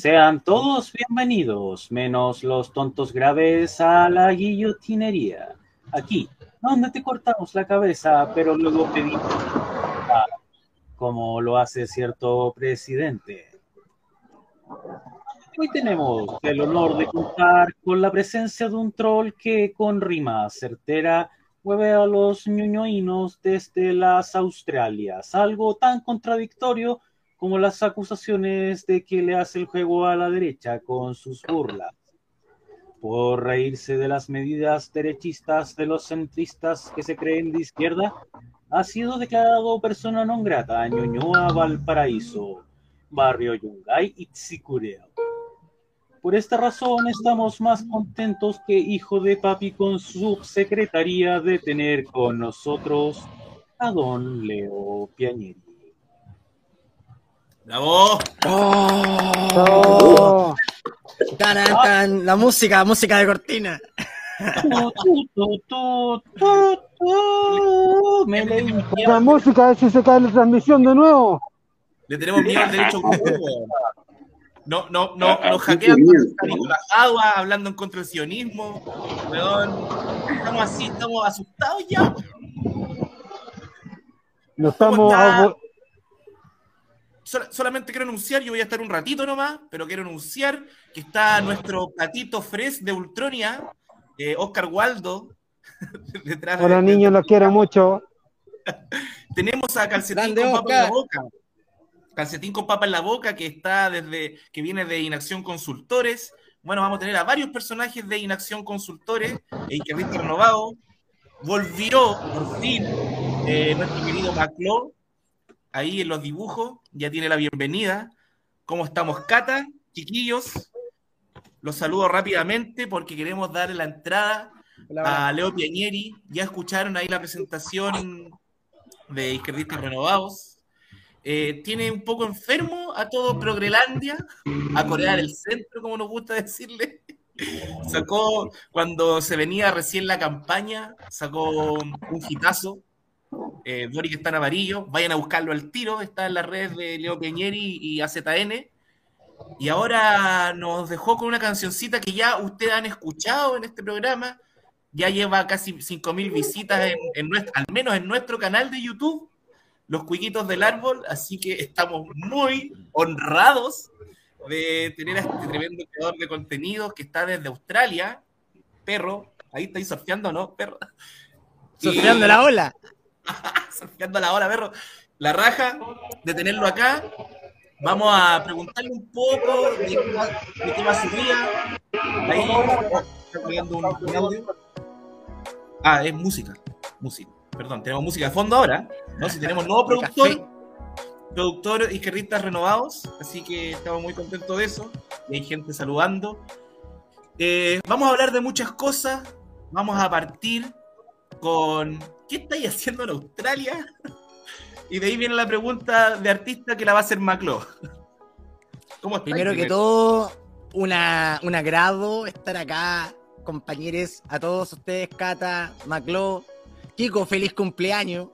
Sean todos bienvenidos, menos los tontos graves, a la guillotinería. Aquí, donde te cortamos la cabeza, pero luego pedimos como lo hace cierto presidente. Hoy tenemos el honor de contar con la presencia de un troll que con rima certera mueve a los ñoñoínos desde las Australias, algo tan contradictorio como las acusaciones de que le hace el juego a la derecha con sus burlas. Por reírse de las medidas derechistas de los centristas que se creen de izquierda, ha sido declarado persona non grata en Ñuñoa, Valparaíso, barrio Yungay y Tzicureo. Por esta razón estamos más contentos que hijo de papi con su secretaría de tener con nosotros a don Leo Piañeri. ¡Bravo! ¡Oh! Tan, la música, música de cortina. La música, si se cae la transmisión de nuevo. Le tenemos miedo al derecho No, no, no, nos hackean con agua hablando en contra del sionismo. Estamos así, estamos asustados ya. No estamos solamente quiero anunciar, yo voy a estar un ratito nomás, pero quiero anunciar que está nuestro patito fres de Ultronia, eh, Oscar Waldo. detrás Hola niños, los quiero mucho. Tenemos a Calcetín con papa en la boca. Calcetín con papa en la boca, que está desde, que viene de Inacción Consultores. Bueno, vamos a tener a varios personajes de Inacción Consultores, y que renovado. Volvió por fin eh, nuestro querido Macló, ahí en los dibujos, ya tiene la bienvenida. ¿Cómo estamos, Cata? Chiquillos, los saludo rápidamente porque queremos darle la entrada a Leo Piañeri. Ya escucharon ahí la presentación de Izquierdistas Renovados. Eh, tiene un poco enfermo a todo Progrelandia, a Corea del Centro, como nos gusta decirle. Sacó, cuando se venía recién la campaña, sacó un hitazo eh, Doric está en amarillo, vayan a buscarlo al tiro, está en las redes de Leo Peñeri y AZN. Y ahora nos dejó con una cancioncita que ya ustedes han escuchado en este programa, ya lleva casi 5.000 visitas, al menos en nuestro canal de YouTube, Los Cuiquitos del Árbol, así que estamos muy honrados de tener a este tremendo creador de contenidos que está desde Australia, perro, ahí estáis surfeando, ¿no? Perro. Surfeando la ola. surfeando la hora, perro. La raja de tenerlo acá. Vamos a preguntarle un poco de, qué va su día. Ahí está un, un, audio. Ah, es música. Música. Perdón, tenemos música de fondo ahora. ¿no? Si tenemos nuevo productor. Productor izquierdistas renovados. Así que estamos muy contentos de eso. Y hay gente saludando. Eh, vamos a hablar de muchas cosas. Vamos a partir con ¿qué estáis haciendo en Australia? Y de ahí viene la pregunta de artista que la va a hacer Maclo. ¿Cómo Primero que todo, una, un agrado estar acá, compañeros, a todos ustedes, Cata, Maclo, Kiko, feliz cumpleaños.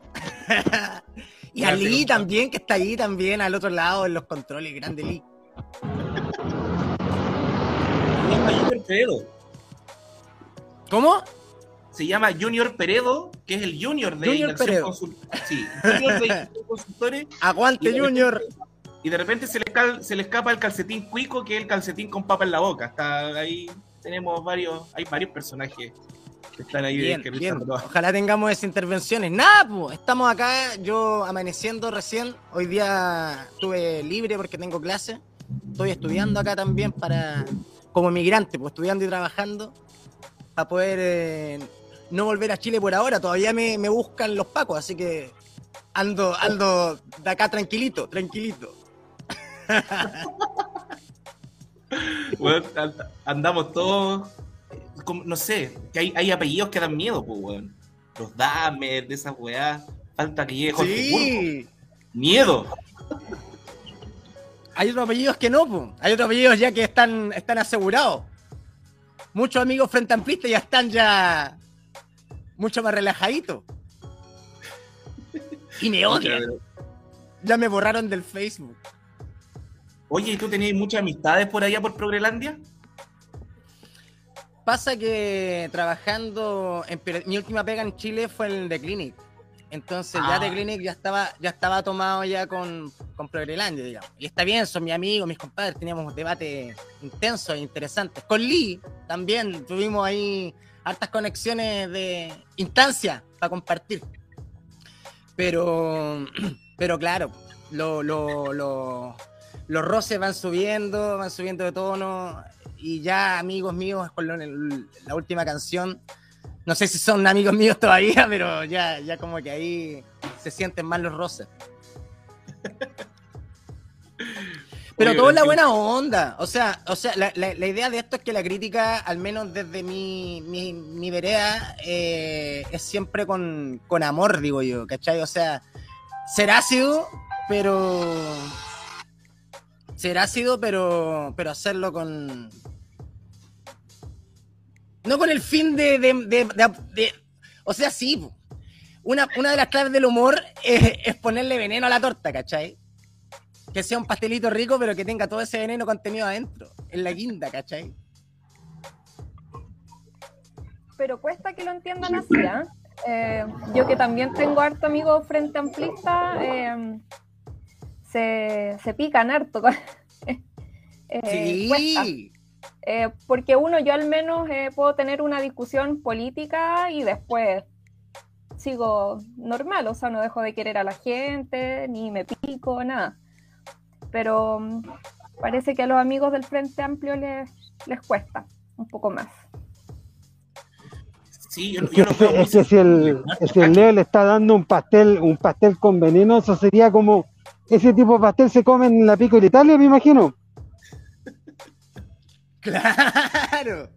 y a Lee también, que está ahí también al otro lado en los controles, grande Lee. ¿Cómo? Se llama Junior Peredo, que es el Junior de Junior Peredo. Sí, Junior de Consultores. Aguante, Junior. y de repente se le, se le escapa el calcetín cuico, que es el calcetín con papa en la boca. Está ahí, tenemos varios, hay varios personajes que están ahí. Bien, bien. Ojalá tengamos esas intervenciones. Nada, pues, estamos acá, yo amaneciendo recién. Hoy día estuve libre porque tengo clase. Estoy estudiando acá también para, como migrante, pues estudiando y trabajando, para poder eh, no volver a Chile por ahora. Todavía me, buscan los pacos, así que ando, ando de acá tranquilito, tranquilito. bueno, andamos todos, no sé, que hay, hay, apellidos que dan miedo, pues, weón. Los Damer, de esas weá. Falta que llegue Jorge sí. Miedo. Hay otros apellidos que no, pues. Hay otros apellidos ya que están, están asegurados. Muchos amigos frente amplistas ya están ya mucho más relajadito. Y me odian. Ya me borraron del Facebook. Oye, ¿y tú tenías muchas amistades por allá por Progrelandia? Pasa que trabajando, en, mi última pega en Chile fue en The Clinic. Entonces ya The ah. Clinic ya estaba, ya estaba tomado ya con, con Progrelandia, digamos. Y está bien, son mis amigos, mis compadres, teníamos debate intenso e interesantes. Con Lee también tuvimos ahí hartas conexiones de instancia para compartir. Pero, pero claro, lo, lo, lo, los roces van subiendo, van subiendo de tono. Y ya amigos míos con la última canción, no sé si son amigos míos todavía, pero ya, ya como que ahí se sienten más los roces. Pero todo es la buena onda. O sea, o sea la, la, idea de esto es que la crítica, al menos desde mi, mi, mi vereda, eh, es siempre con, con, amor, digo yo, ¿cachai? O sea, será ácido, pero. Será ácido, pero, pero hacerlo con. No con el fin de. de, de, o sea, sí. Una, una de las claves del humor es, es ponerle veneno a la torta, ¿cachai? que sea un pastelito rico, pero que tenga todo ese veneno contenido adentro, en la guinda, ¿cachai? Pero cuesta que lo entiendan así, ¿eh? eh yo que también tengo harto amigos frente amplista, eh, se, se, pican harto. eh, sí. Eh, porque uno, yo al menos puedo tener una discusión política y después sigo normal, o sea, no dejo de querer a la gente, ni me pico, nada pero mm, parece que a los amigos del Frente Amplio les, les cuesta un poco más. Sí, yo, es, que, si, el, Leo le está dando un pastel, un pastel con veneno, eso sería como ese tipo de pastel se come en la pico de Italia, me imagino. Claro.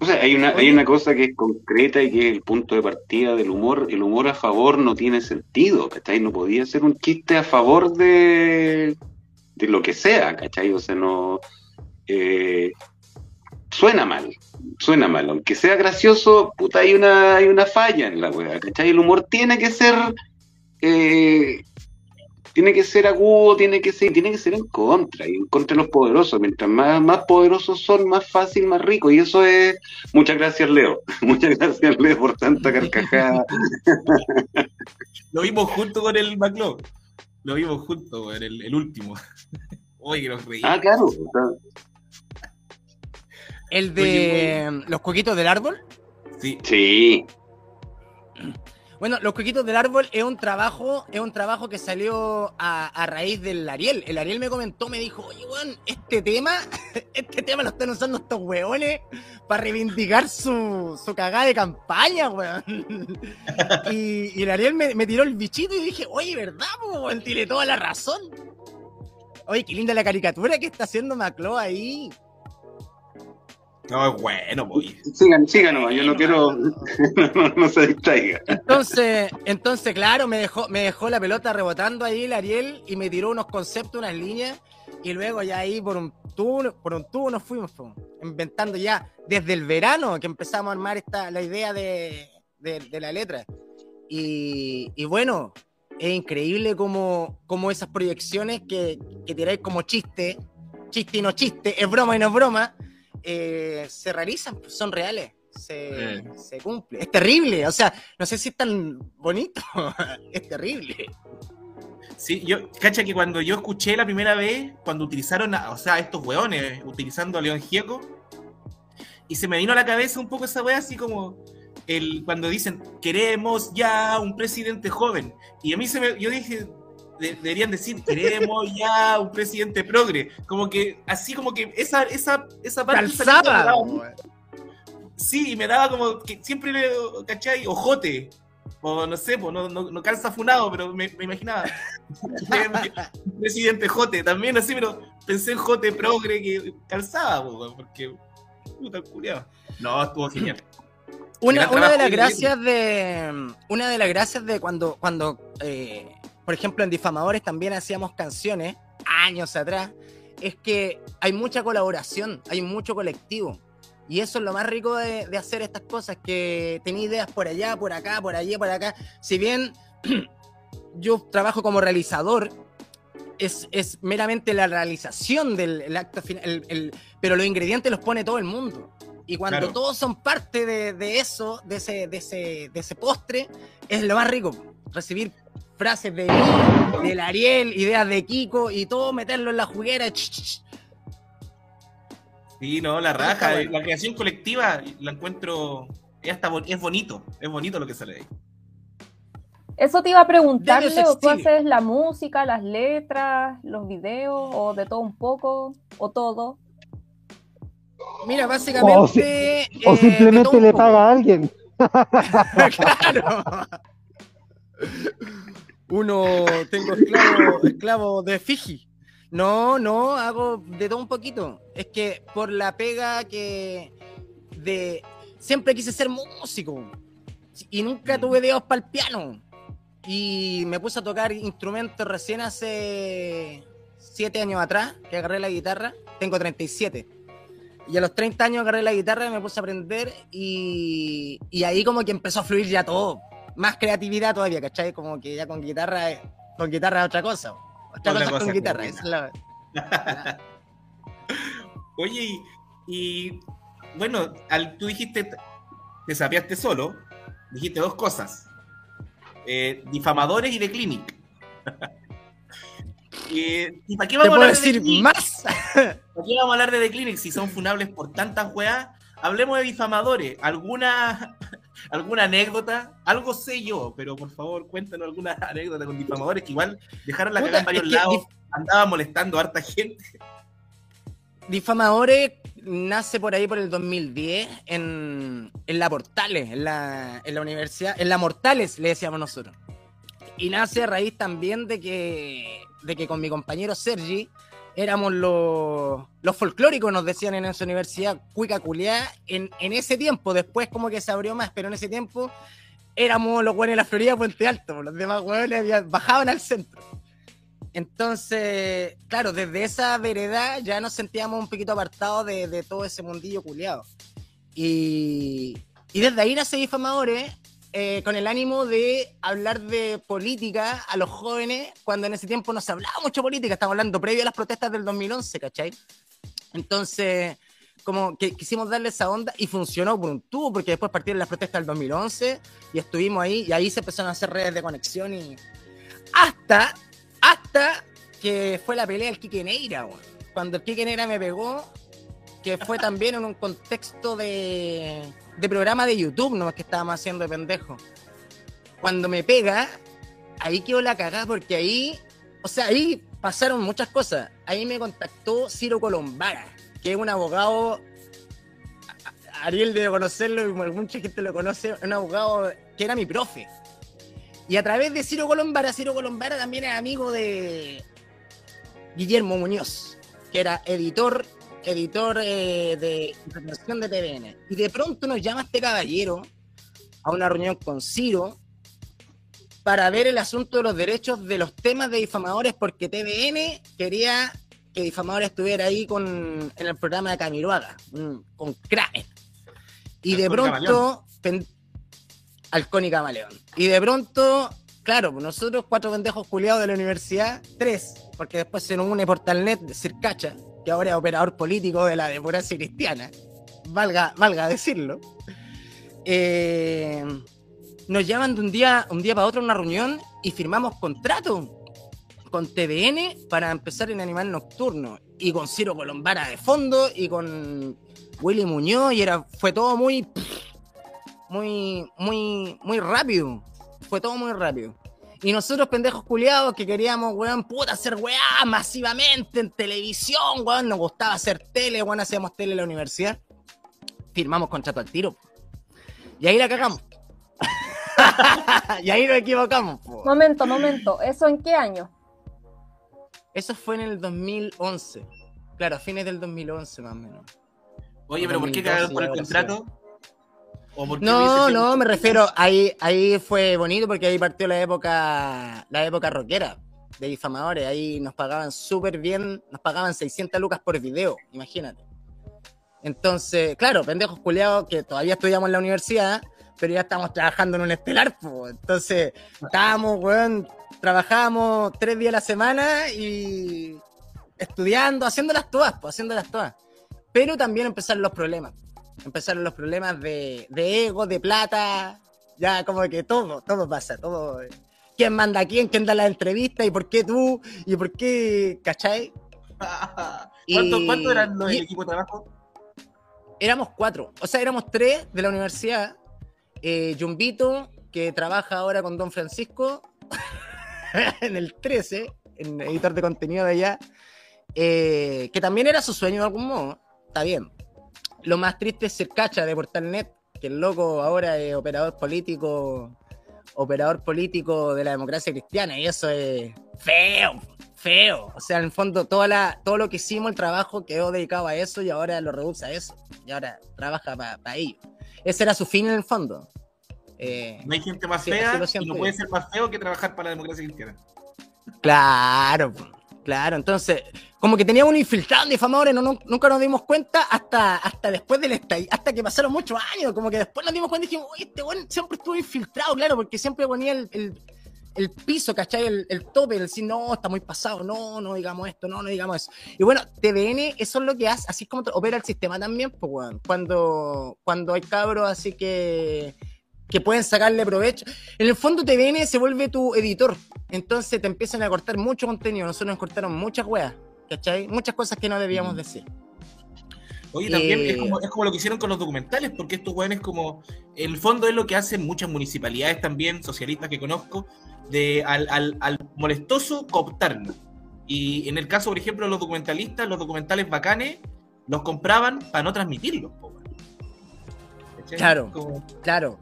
O sea, hay una, hay una cosa que es concreta y que es el punto de partida del humor. El humor a favor no tiene sentido, ¿cachai? No podía ser un chiste a favor de, de lo que sea, ¿cachai? O sea, no... Eh, suena mal, suena mal. Aunque sea gracioso, puta, hay una, hay una falla en la weá, ¿cachai? El humor tiene que ser... Eh, tiene que ser agudo, tiene que ser, tiene que ser en contra, y en contra de los poderosos. Mientras más, más poderosos son, más fácil, más rico. Y eso es. Muchas gracias, Leo. Muchas gracias, Leo, por tanta carcajada. Lo vimos junto con el McLeod. Lo vimos junto, el, el último. Oye, los reímos. Ah, claro. ¿El de los coquitos del árbol? Sí. Sí. Bueno, Los Coquitos del Árbol es un trabajo, es un trabajo que salió a, raíz del Ariel. El Ariel me comentó, me dijo, oye, weón, este tema, este tema lo están usando estos weones para reivindicar su, su cagada de campaña, weón. y, el Ariel me, tiró el bichito y dije, oye, ¿verdad, weón? Tiene toda la razón. Oye, qué linda la caricatura que está haciendo Maclo ahí. No, es bueno, voy. Sigan, sigan yo no quiero. no, se distraiga. Entonces, entonces, claro, me dejó, me dejó la pelota rebotando ahí el Ariel y me tiró unos conceptos, unas líneas. Y luego ya ahí por un tubo, por un tubo nos fuimos, inventando ya desde el verano que empezamos a armar esta, la idea de, la letra. Y, bueno, es increíble como, como esas proyecciones que, que tiráis como chiste, chiste y no chiste, es broma y no es broma eh, se realizan, pues, son reales, se, se, cumple. Es terrible, o sea, no sé si es tan bonito, es terrible. Sí, yo, cacha que cuando yo escuché la primera vez, cuando utilizaron, a, o sea, estos weones, utilizando a León Gieco, y se me vino a la cabeza un poco esa wea así como el, cuando dicen, queremos ya un presidente joven. Y a mí se me, yo dije, deberían decir, queremos ya un presidente progre. Como que, así como que esa, esa, esa parte... Calzaba, sí, me daba como que siempre le, ¿cachai? Ojote. O no sé, pues no, no, no, calza funado, pero me, me imaginaba. presidente Jote, también así, pero pensé en Jote progre que calzaba, porque puta culiado. No, estuvo genial. Una, una de las gracias de. Una de las gracias de cuando, cuando eh, por ejemplo, en Difamadores también hacíamos canciones años atrás, es que hay mucha colaboración, hay mucho colectivo. Y eso es lo más rico de, hacer estas cosas, que tenía ideas por allá, por acá, por allí, por acá. Si bien yo trabajo como realizador, es, es meramente la realización del acto final, pero los ingredientes los pone todo el mundo. Y cuando todos son parte de, eso, de ese, de, ese, de ese postre, es lo más rico. Recibir frases de mí, del Ariel, ideas de Kiko y todo meterlo en la juguera. Sí, no, la raja. La creación colectiva la encuentro. Es, es bonito, es bonito lo que sale ahí. Eso te iba a preguntar, Leo, ¿tú haces la música, las letras, los videos, o de todo un poco, o todo? Mira, básicamente. O, simplemente le paga a alguien. claro. Uno, tengo esclavo, esclavo de Fiji. No, no, hago de todo un poquito. Es que por la pega que de siempre quise ser músico y nunca tuve dedos para el piano. Y me puse a tocar instrumentos recién hace siete años atrás, que agarré la guitarra. Tengo 37. Y a los 30 años agarré la guitarra, y me puse a aprender y, y ahí como que empezó a fluir ya todo. Más creatividad todavía, ¿cachai? Como que ya con guitarra, con guitarra es otra cosa. Otra cosa, con guitarra. Es la... Oye, y, bueno, al, tú dijiste, te sapeaste solo, dijiste dos cosas. Eh, difamadores y de Clinic. ¿Y para qué vamos a hablar decir de más? ¿Para qué vamos a hablar de The Clinic si son funables por tantas weas? Hablemos de difamadores. ¿Alguna, ¿Alguna anécdota? Algo sé yo, pero por favor cuéntanos alguna anécdota con difamadores que igual dejaron la cara en varios lados, andaba molestando a harta gente. Difamadores nace por ahí por el 2010 en, en la Portales, en la, en la universidad, en la Mortales le decíamos nosotros. Y nace a raíz también de que, de que con mi compañero Sergi éramos los, los folclóricos, nos decían en esa universidad, cuica culiá, en, en ese tiempo, después como que se abrió más, pero en ese tiempo éramos los buenos de la Florida Puente Alto, los demás hueones bajaban al centro. Entonces, claro, desde esa vereda ya nos sentíamos un poquito apartados de, todo ese mundillo culiado. Y, desde ahí nace Difamadores, eh, con el ánimo de hablar de política a los jóvenes, cuando en ese tiempo no se hablaba mucho política, estamos hablando previo a las protestas del 2011, ¿cachai? Entonces, como que quisimos darle esa onda y funcionó por un tubo, porque después partieron las protestas del 2011 y estuvimos ahí, y ahí se empezaron a hacer redes de conexión y hasta hasta que fue la pelea del Kike Neira, Cuando el Kike Neira me pegó, que fue también en un contexto de, de programa de YouTube, no es que estábamos haciendo de pendejo. Cuando me pega, ahí quedó la cagada porque ahí, o sea, ahí pasaron muchas cosas. Ahí me contactó Ciro Colombara, que es un abogado, Ariel debe conocerlo y mucha gente lo conoce, un abogado que era mi profe. Y a través de Ciro Colombara, Ciro Colombara también es amigo de Guillermo Muñoz, que era editor, editor eh, de información de TVN. Y de pronto nos llama este caballero a una reunión con Ciro para ver el asunto de los derechos de los temas de difamadores, porque TVN quería que difamadores estuviera ahí con, en el programa de Camiroaga, con Kraken. Y de pronto, Halcón y Camaleón. Y de pronto, claro, pues nosotros cuatro pendejos culiados de la universidad, tres, porque después se nos une Portalnet de Circacha, que ahora es operador político de la democracia cristiana, valga, valga decirlo. Eh, nos llaman de un día, un día para otro a una reunión y firmamos contrato con TVN para empezar en Animal Nocturno y con Ciro Colombara de fondo y con Willy Muñoz y era, fue todo muy muy, muy, muy rápido. Fue todo muy rápido. Y nosotros, pendejos culiados, que queríamos, weón, puta, hacer weá masivamente en televisión, weón, nos gustaba hacer tele, weón, hacíamos tele en la universidad. Firmamos contrato al tiro. Y ahí la cagamos. y ahí nos equivocamos. Momento, momento. ¿Eso en qué año? Eso fue en el 2011. Claro, a fines del 2011 más o menos. Oye, pero ¿por qué cagaron por el contrato? No, no, me refiero, ahí, ahí fue bonito porque ahí partió la época, la época rockera de difamadores. Ahí nos pagaban súper bien, nos pagaban 600 lucas por video, imagínate. Entonces, claro, pendejos culiados que todavía estudiamos en la universidad, pero ya estamos trabajando en un estelar, pues. Entonces, estábamos, weón, trabajábamos tres días a la semana y estudiando, haciéndolas todas, pues, haciéndolas todas. Pero también empezaron los problemas. Empezaron los problemas de, de ego, de plata, ya como que todo, todo pasa, todo. ¿Quién manda a quién? ¿Quién da la entrevista? ¿Y por qué tú? ¿Y por qué? ¿Cachai? ¿Cuánto, ¿Cuánto eran los del equipo de trabajo? Éramos cuatro. O sea, éramos tres de la universidad. Eh, Jumbito, que trabaja ahora con Don Francisco en el 13, en editor de contenido de allá. Eh, que también era su sueño de algún modo. Está bien. Lo más triste es ser cacha de Portalnet, que el loco ahora es operador político, operador político de la democracia cristiana, y eso es feo, feo. O sea, en el fondo, toda la, todo lo que hicimos, el trabajo quedó dedicado a eso y ahora lo reduce a eso. Y ahora trabaja para ello. Ese era su fin en el fondo. Eh, no hay gente más fea y no puede ser más feo que trabajar para la democracia cristiana. Claro, claro. Entonces, como que teníamos un infiltrado difamadores, no, nunca nos dimos cuenta hasta, hasta después del estallido, hasta que pasaron muchos años, como que después nos dimos cuenta y dijimos, oye, este weón siempre estuvo infiltrado, claro, porque siempre ponía el, el, piso, ¿cachai? El, el, tope, el decir, no, está muy pasado, no, no digamos esto, no, no digamos eso. Y bueno, TVN, eso es lo que hace, así es como opera el sistema también, pues, weón. Cuando, cuando hay cabros así que que pueden sacarle provecho. En el fondo TVN se vuelve tu editor, entonces te empiezan a cortar mucho contenido, nosotros nos cortaron muchas weas. ¿cachai? Muchas cosas que no debíamos mm. decir. Oye, también es, como, es, como, lo que hicieron con los documentales, porque estos es como, en el fondo es lo que hacen muchas municipalidades también, socialistas que conozco, de al, al, al molestoso cooptarnos. Y en el caso, por ejemplo, de los documentalistas, los documentales bacanes, los compraban para no transmitirlos. Claro, claro.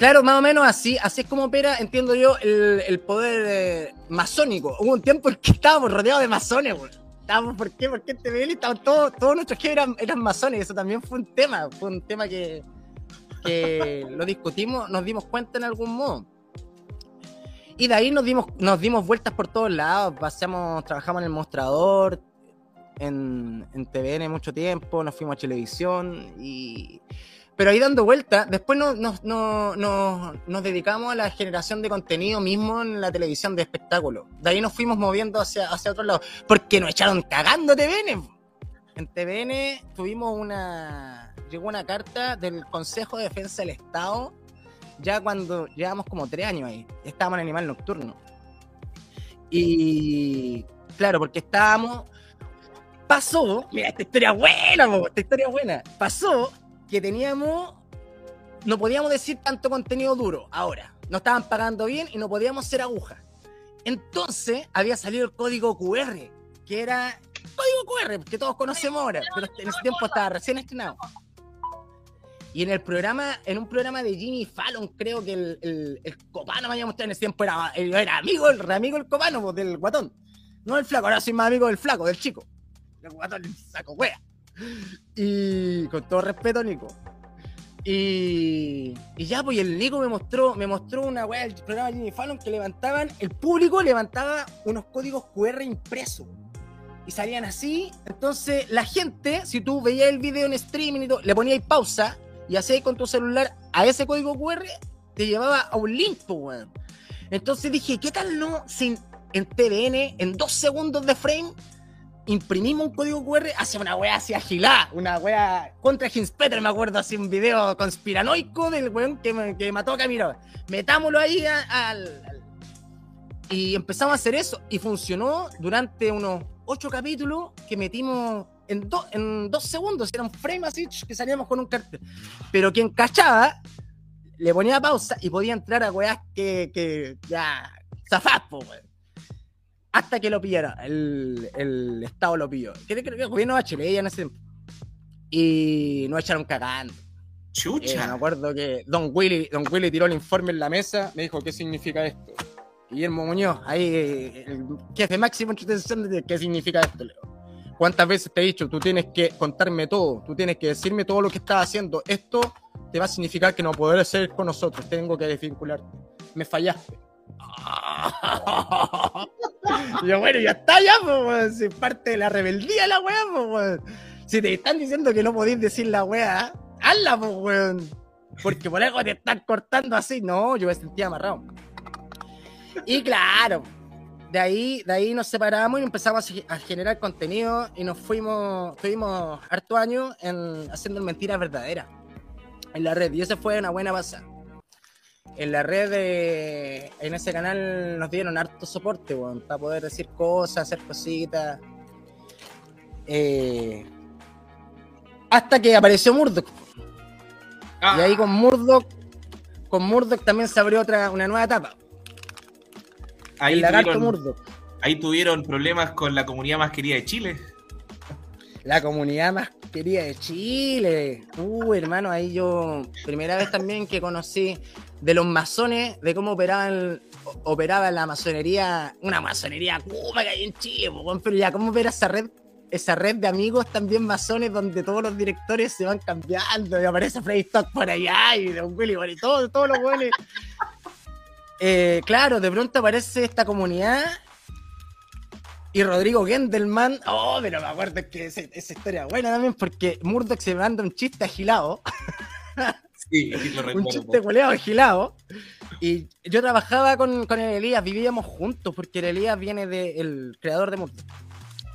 Claro, más o menos así, así es como opera, entiendo yo, el, poder eh, masónico. Hubo un tiempo en que estábamos rodeados de masones, güey. Estábamos, ¿por qué? Porque en TVL estaban todos, todos nuestros jefes eran, eran masones, eso también fue un tema, fue un tema que, que lo discutimos, nos dimos cuenta en algún modo. Y de ahí nos dimos, nos dimos vueltas por todos lados, pasamos, trabajamos en el mostrador, en, en TVN mucho tiempo, nos fuimos a televisión y pero ahí dando vuelta, después nos, nos, dedicamos a la generación de contenido mismo en la televisión de espectáculo. De ahí nos fuimos moviendo hacia, hacia otro lado, porque nos echaron cagando TVN. En TVN tuvimos una. Llegó una carta del Consejo de Defensa del Estado, ya cuando llevamos como tres años ahí. Estábamos en Animal Nocturno. Y. Claro, porque estábamos. Pasó. Mira, esta historia buena, esta historia buena. Pasó que teníamos, no podíamos decir tanto contenido duro ahora. No estaban pagando bien y no podíamos ser agujas. Entonces había salido el código QR, que era código QR, que todos conocemos ahora, pero en ese tiempo estaba recién estrenado. Y en el programa, en un programa de Jimmy Fallon, creo que el, el, el copano me había mostrado en ese tiempo, era, era amigo, el amigo del copano, pues, del guatón. No el flaco, ahora soy más amigo del flaco, del chico. El guatón saco wea. Y con todo respeto, Nico. Y, y ya, pues el Nico me mostró, me mostró una weá del programa Jimmy Fallon que levantaban, el público levantaba unos códigos QR impresos. Y salían así. Entonces, la gente, si tú veías el video en streaming y todo, le ponías pausa y hacías con tu celular a ese código QR, te llevaba a un link, pues, weón. Entonces dije, ¿qué tal no? Sin, en TVN, en dos segundos de frame, imprimimos un código QR hacia una wea así agilada, una wea contra Hinspeter, me acuerdo, así un video conspiranoico del weón que, que mató a Camilo. Metámoslo ahí al, Y empezamos a hacer eso y funcionó durante unos ocho capítulos que metimos en, en dos segundos, era un frame así que salíamos con un cartel. Pero quien cachaba le ponía pausa y podía entrar a weas que, que ya zafás, weón hasta que lo pillara. El, el Estado lo pilló. Creo que el gobierno de Chile ya ese tiempo. Y nos echaron cagando. Chucha. Eh, me acuerdo que Don Willy, Don Willy tiró el informe en la mesa, me dijo, ¿qué significa esto? Guillermo Muñoz, ahí, el jefe máximo de qué significa esto, Leo. ¿Cuántas veces te he dicho, tú tienes que contarme todo, tú tienes que decirme todo lo que estás haciendo? Esto te va a significar que no podrás ser con nosotros, tengo que desvincularte. Me fallaste. yo, bueno, ya está ya, pues, si parte de la rebeldía la weá, pues, Si te están diciendo que no podéis decir la weá, hazla, pues, weón. Porque por algo te están cortando así. No, yo me sentía amarrado. Y claro, de ahí, de ahí nos separamos y empezamos a generar contenido y nos fuimos, tuvimos harto años en, haciendo mentiras verdaderas en la red y esa fue una buena pasada. En la red, de, en ese canal nos dieron harto soporte, para poder decir cosas, hacer cositas. Eh, hasta que apareció Murdoch. Y ahí con Murdoch, con Murdoch también se abrió otra, una nueva etapa. Ahí tuvieron, ahí tuvieron problemas con la comunidad más querida de Chile. La comunidad más querida de Chile. Uh, hermano, ahí yo, primera vez también que conocí de los masones, de cómo operaban, operaba la masonería, una masonería como que hay en Chile, pero ya, cómo opera esa red, esa red de amigos también masones donde todos los directores se van cambiando y aparece Freddy Stock por allá y Don Willy y todo, todos los buenos. Eh, claro, de pronto aparece esta comunidad y Rodrigo Gendelman. Oh, pero me acuerdo que esa, historia buena también porque Murdoch se manda un chiste agilado. Sí, lo recuerdo. un chiste goleado agilado. Y yo trabajaba con, con el Elías, vivíamos juntos porque el Elías viene de. El creador de Murdoch.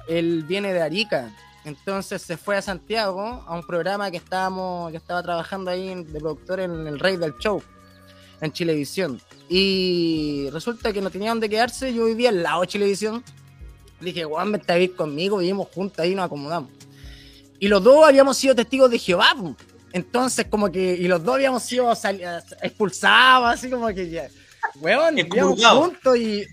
Él viene de Arica. Entonces se fue a Santiago a un programa que estábamos. Yo estaba trabajando ahí de productor en El Rey del Show en Chilevisión. Y resulta que no tenía dónde quedarse, yo vivía al lado de Chilevisión. Dije, Juan, vente a vivir conmigo, vivimos juntos ahí, nos acomodamos. Y los dos habíamos sido testigos de Jehová, entonces como que, y los dos habíamos sido expulsados, así como que ya, weón, vivíamos juntos y,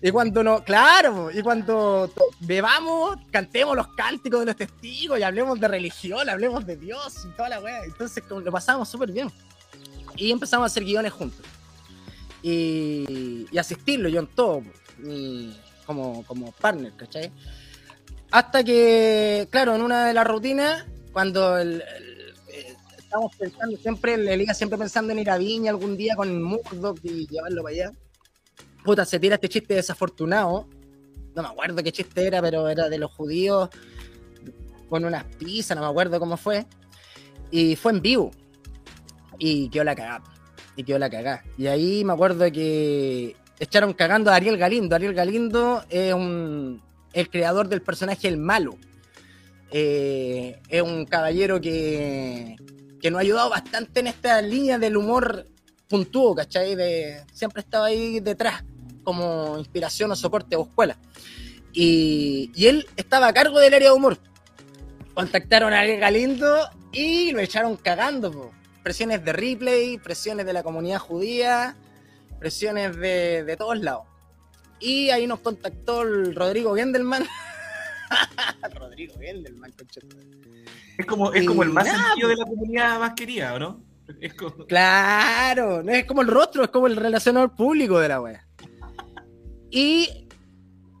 y cuando no, claro, y cuando bebamos, cantemos los cánticos de los testigos y hablemos de religión, hablemos de Dios y toda la weá. Entonces lo pasamos súper bien. Y empezamos a hacer guiones juntos. Y, asistirlo yo en todo, como, como partner, ¿cachai? Hasta que, claro, en una de las rutinas, cuando el, estamos pensando siempre, la liga siempre pensando en ir a Viña algún día con Murdoch y llevarlo para allá. Puta, se tira este chiste desafortunado. No me acuerdo qué chiste era, pero era de los judíos con unas pizzas, no me acuerdo cómo fue. Y fue en vivo y quedó la cagada. Y quedó la cagada. Y ahí me acuerdo que echaron cagando a Ariel Galindo. Ariel Galindo es un, el creador del personaje El Malo. Eh, es un caballero que, que nos ha ayudado bastante en esta línea del humor puntúo, ¿cachai? De, siempre estaba ahí detrás como inspiración o soporte o escuela. Y, y él estaba a cargo del área de humor. Contactaron a Ariel Galindo y lo echaron cagando presiones de replay, presiones de la comunidad judía, presiones de, todos lados. Y ahí nos contactó el Rodrigo Gendelman. Rodrigo Gendelman, Es como, es como el más sentido de la comunidad más querida, ¿o no? Claro, no es como el rostro, es como el relacionador público de la wea. Y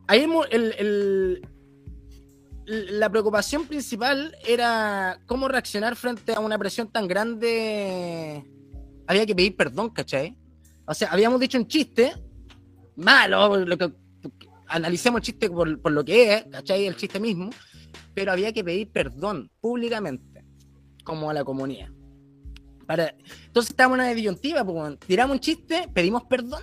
ahí el, la preocupación principal era cómo reaccionar frente a una presión tan grande. Había que pedir perdón, ¿cachai? O sea, habíamos dicho un chiste malo, lo que, analicemos el chiste por, lo que es, ¿cachai? El chiste mismo, pero había que pedir perdón públicamente, como a la comunidad. Entonces estábamos en una disyuntiva, pues, tiramos un chiste, pedimos perdón,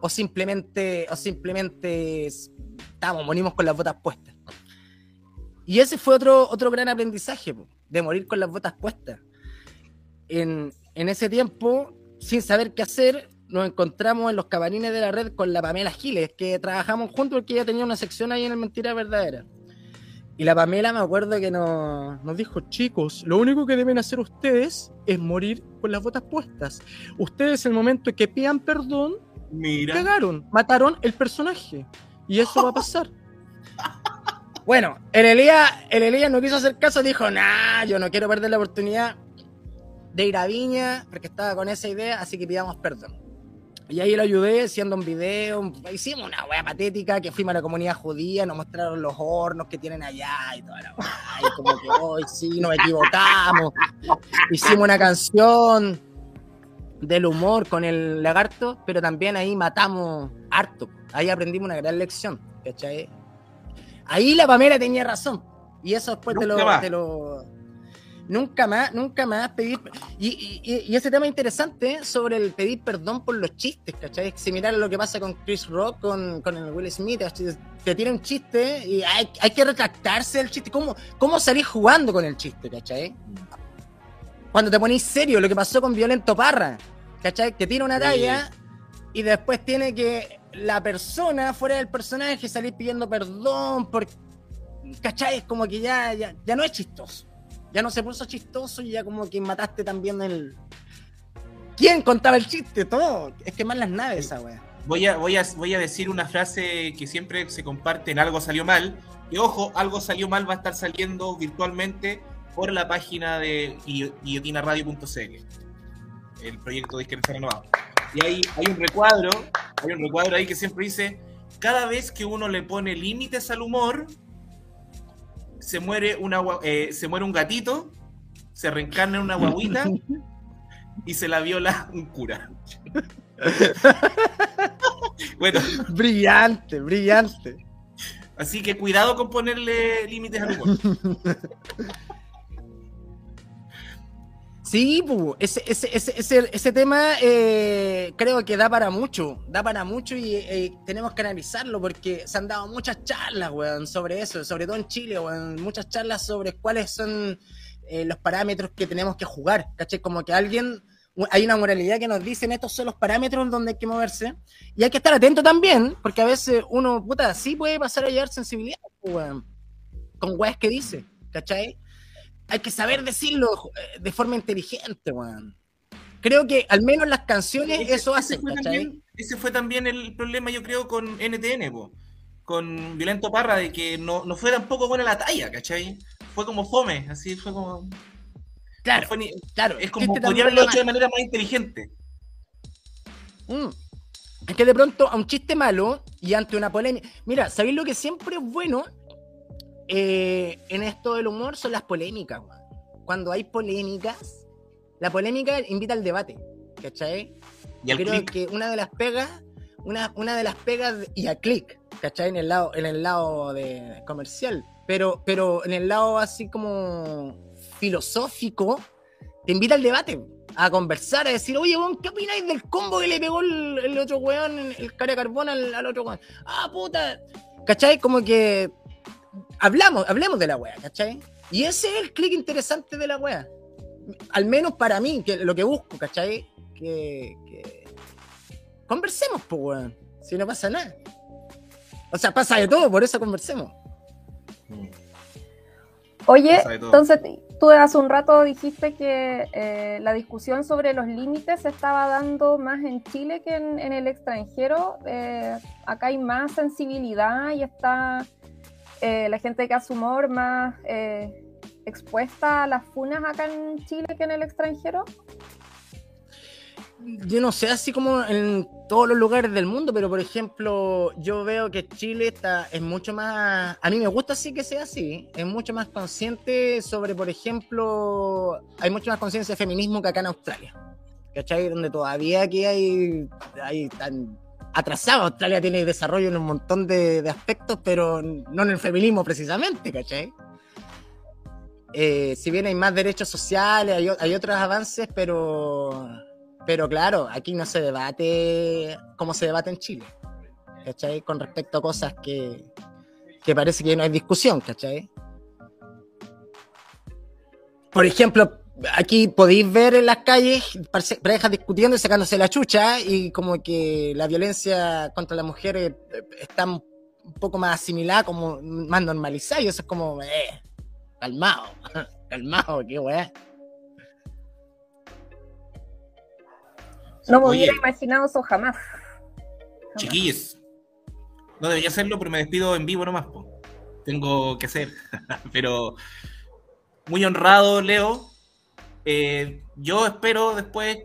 o simplemente, o simplemente estamos, morimos con las botas puestas. Y ese fue otro, otro gran aprendizaje, de morir con las botas puestas. En, ese tiempo, sin saber qué hacer, nos encontramos en los cabanines de la red con la Pamela Giles, que trabajamos juntos porque ella tenía una sección ahí en el Mentira Verdadera. Y la Pamela me acuerdo que nos, nos, dijo, chicos, lo único que deben hacer ustedes es morir con las botas puestas. Ustedes en el momento que pidan perdón, Mira. cagaron, mataron el personaje. Y eso va a pasar. Bueno, el Elías, el Elías no quiso hacer caso, dijo, nah, yo no quiero perder la oportunidad de ir a Viña, porque estaba con esa idea, así que pidamos perdón. Y ahí lo ayudé haciendo un video, hicimos una wea patética, que fuimos a la comunidad judía, nos mostraron los hornos que tienen allá y toda la wea, y como que hoy sí, nos equivocamos. Hicimos una canción del humor con el lagarto, pero también ahí matamos harto. Ahí aprendimos una gran lección, ¿cachai? Ahí la Pamela tenía razón. Y eso después te lo, Nunca más, nunca más pedir. Y, y, ese tema interesante sobre el pedir perdón por los chistes, ¿cachai? Similar a lo que pasa con Chris Rock, con, con el Will Smith. Te tiene un chiste y hay, hay que retractarse del chiste. ¿Cómo, ¿Cómo salir jugando con el chiste, ¿cachai? Cuando te ponís serio, lo que pasó con Violento Parra, ¿cachai? Que tiene una talla y después tiene que la persona fuera del personaje salir pidiendo perdón por. ¿cachai? Es como que ya, ya, ya no es chistoso ya no se puso chistoso y ya como que mataste también el. ¿Quién contaba el chiste? Todo. Es que más las naves esa wea. Voy a, voy, a, voy a decir una frase que siempre se comparte en Algo Salió Mal. Y ojo, Algo Salió Mal va a estar saliendo virtualmente por la página de guillotinaradio.cl, el proyecto de Izquierda Renovado. Y ahí hay un recuadro, hay un recuadro ahí que siempre dice, cada vez que uno le pone límites al humor, se muere, una, eh, se muere un gatito, se reencarna en una guaguita y se la viola un cura. bueno. Brillante, brillante. Así que cuidado con ponerle límites al humor. Sí, ese, ese, ese, ese, tema eh, creo que da para mucho, da para mucho y eh, tenemos que analizarlo porque se han dado muchas charlas, weón, sobre eso, sobre todo en Chile, weón, muchas charlas sobre cuáles son eh, los parámetros que tenemos que jugar, ¿cachai? Como que alguien, hay una moralidad que nos dicen estos son los parámetros donde hay que moverse y hay que estar atento también, porque a veces uno, puta, sí puede pasar a llevar sensibilidad, weón, con weas que dice, ¿cachai? Hay que saber decirlo eh, de forma inteligente, weón. Creo que al menos las canciones eso ¿cachai? ese fue también el problema, yo creo, con NTN, con Violento Parra, de que no, fue tampoco buena la talla, ¿cachai? Fue como fome, así fue como. Claro, claro. Es como podría haberlo hecho de manera más inteligente. Mm. Es que de pronto a un chiste malo y ante una polémica. Mira, ¿sabéis lo que siempre es bueno? Eh, en esto del humor son las polémicas, Cuando hay polémicas, la polémica invita al debate, ¿cachai? Y Creo que una de las pegas, una, una de las pegas, y al click, ¿cachai? En el lado, en el lado de comercial, pero, pero en el lado así como filosófico, te invita al debate, a conversar, a decir, oye, ¿qué opináis del combo que le pegó el, otro weón, el cara de carbón al, al, otro weón? Ah, puta. ¿Cachai? Como que hablamos, hablemos de la wea, ¿cachai? Y ese es el clic interesante de la wea. Al menos para mí, que lo que busco, ¿cachai? Que, conversemos, pues, weón. Si no pasa nada. O sea, pasa de todo, por eso conversemos. Oye, entonces tú hace un rato dijiste que eh, la discusión sobre los límites se estaba dando más en Chile que en, el extranjero. Eh, acá hay más sensibilidad y está eh, la gente que hace humor más eh, expuesta a las funas acá en Chile que en el extranjero? Yo no sé, así como en todos los lugares del mundo, pero por ejemplo, yo veo que Chile está, es mucho más, a mí me gusta así que sea así, es mucho más consciente sobre, por ejemplo, hay mucho más conciencia de feminismo que acá en Australia, ¿cachai? Donde todavía aquí hay, hay tan atrasado. Australia tiene desarrollo en un montón de, aspectos, pero no en el feminismo precisamente, ¿cachai? Eh, si bien hay más derechos sociales, hay, otros avances, pero, pero claro, aquí no se debate como se debate en Chile, ¿cachai? Con respecto a cosas que, que parece que no hay discusión, ¿cachai? Por ejemplo, aquí podéis ver en las calles parejas discutiendo y sacándose la chucha y como que la violencia contra las mujeres eh, está un poco más asimilada, como más normalizada y eso es como, eh, calmado, calmado, qué weá. No me hubiera imaginado eso jamás. Chiquillos, no debería hacerlo, pero me despido en vivo nomás. Tengo que hacer, pero muy honrado, Leo, eh, yo espero después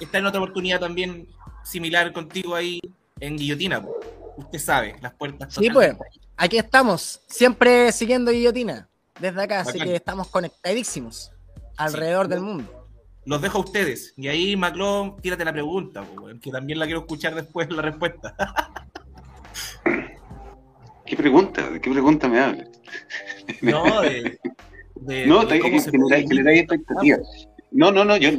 estar en otra oportunidad también similar contigo ahí en Guillotina. Usted sabe, las puertas. Sí, pues, aquí estamos, siempre siguiendo Guillotina, desde acá, así que estamos conectadísimos alrededor del mundo. Los dejo a ustedes. Y ahí, Maclón, tírate la pregunta, que también la quiero escuchar después la respuesta. ¿Qué pregunta? ¿De qué pregunta me hablas? No, de, no, de cómo se expectativas. No, no, no, yo,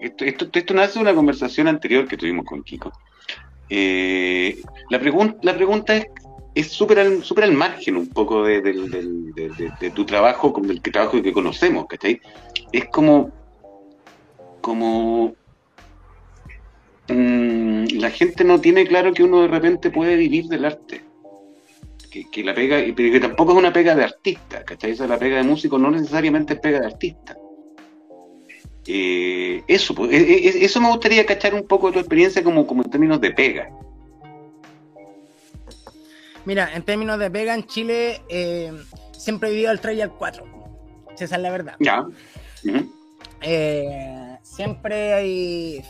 esto, esto, esto, nace de una conversación anterior que tuvimos con Kiko. Eh, la, pregunta la pregunta es es súper al, super al margen un poco de, tu trabajo, con el trabajo que conocemos, ¿cachai? Es como, como mm, la gente no tiene claro que uno de repente puede vivir del arte. Que, la pega, pero que tampoco es una pega de artista, ¿cachai? Esa la pega de músico no necesariamente es pega de artista. Eh, eso, pues, e, e, eso me gustaría cachar un poco de tu experiencia como, como en términos de pega. Mira, en términos de pega en Chile, eh, siempre he vivido el 3 y el 4. Esa es la verdad. Ya. Eh, siempre hay.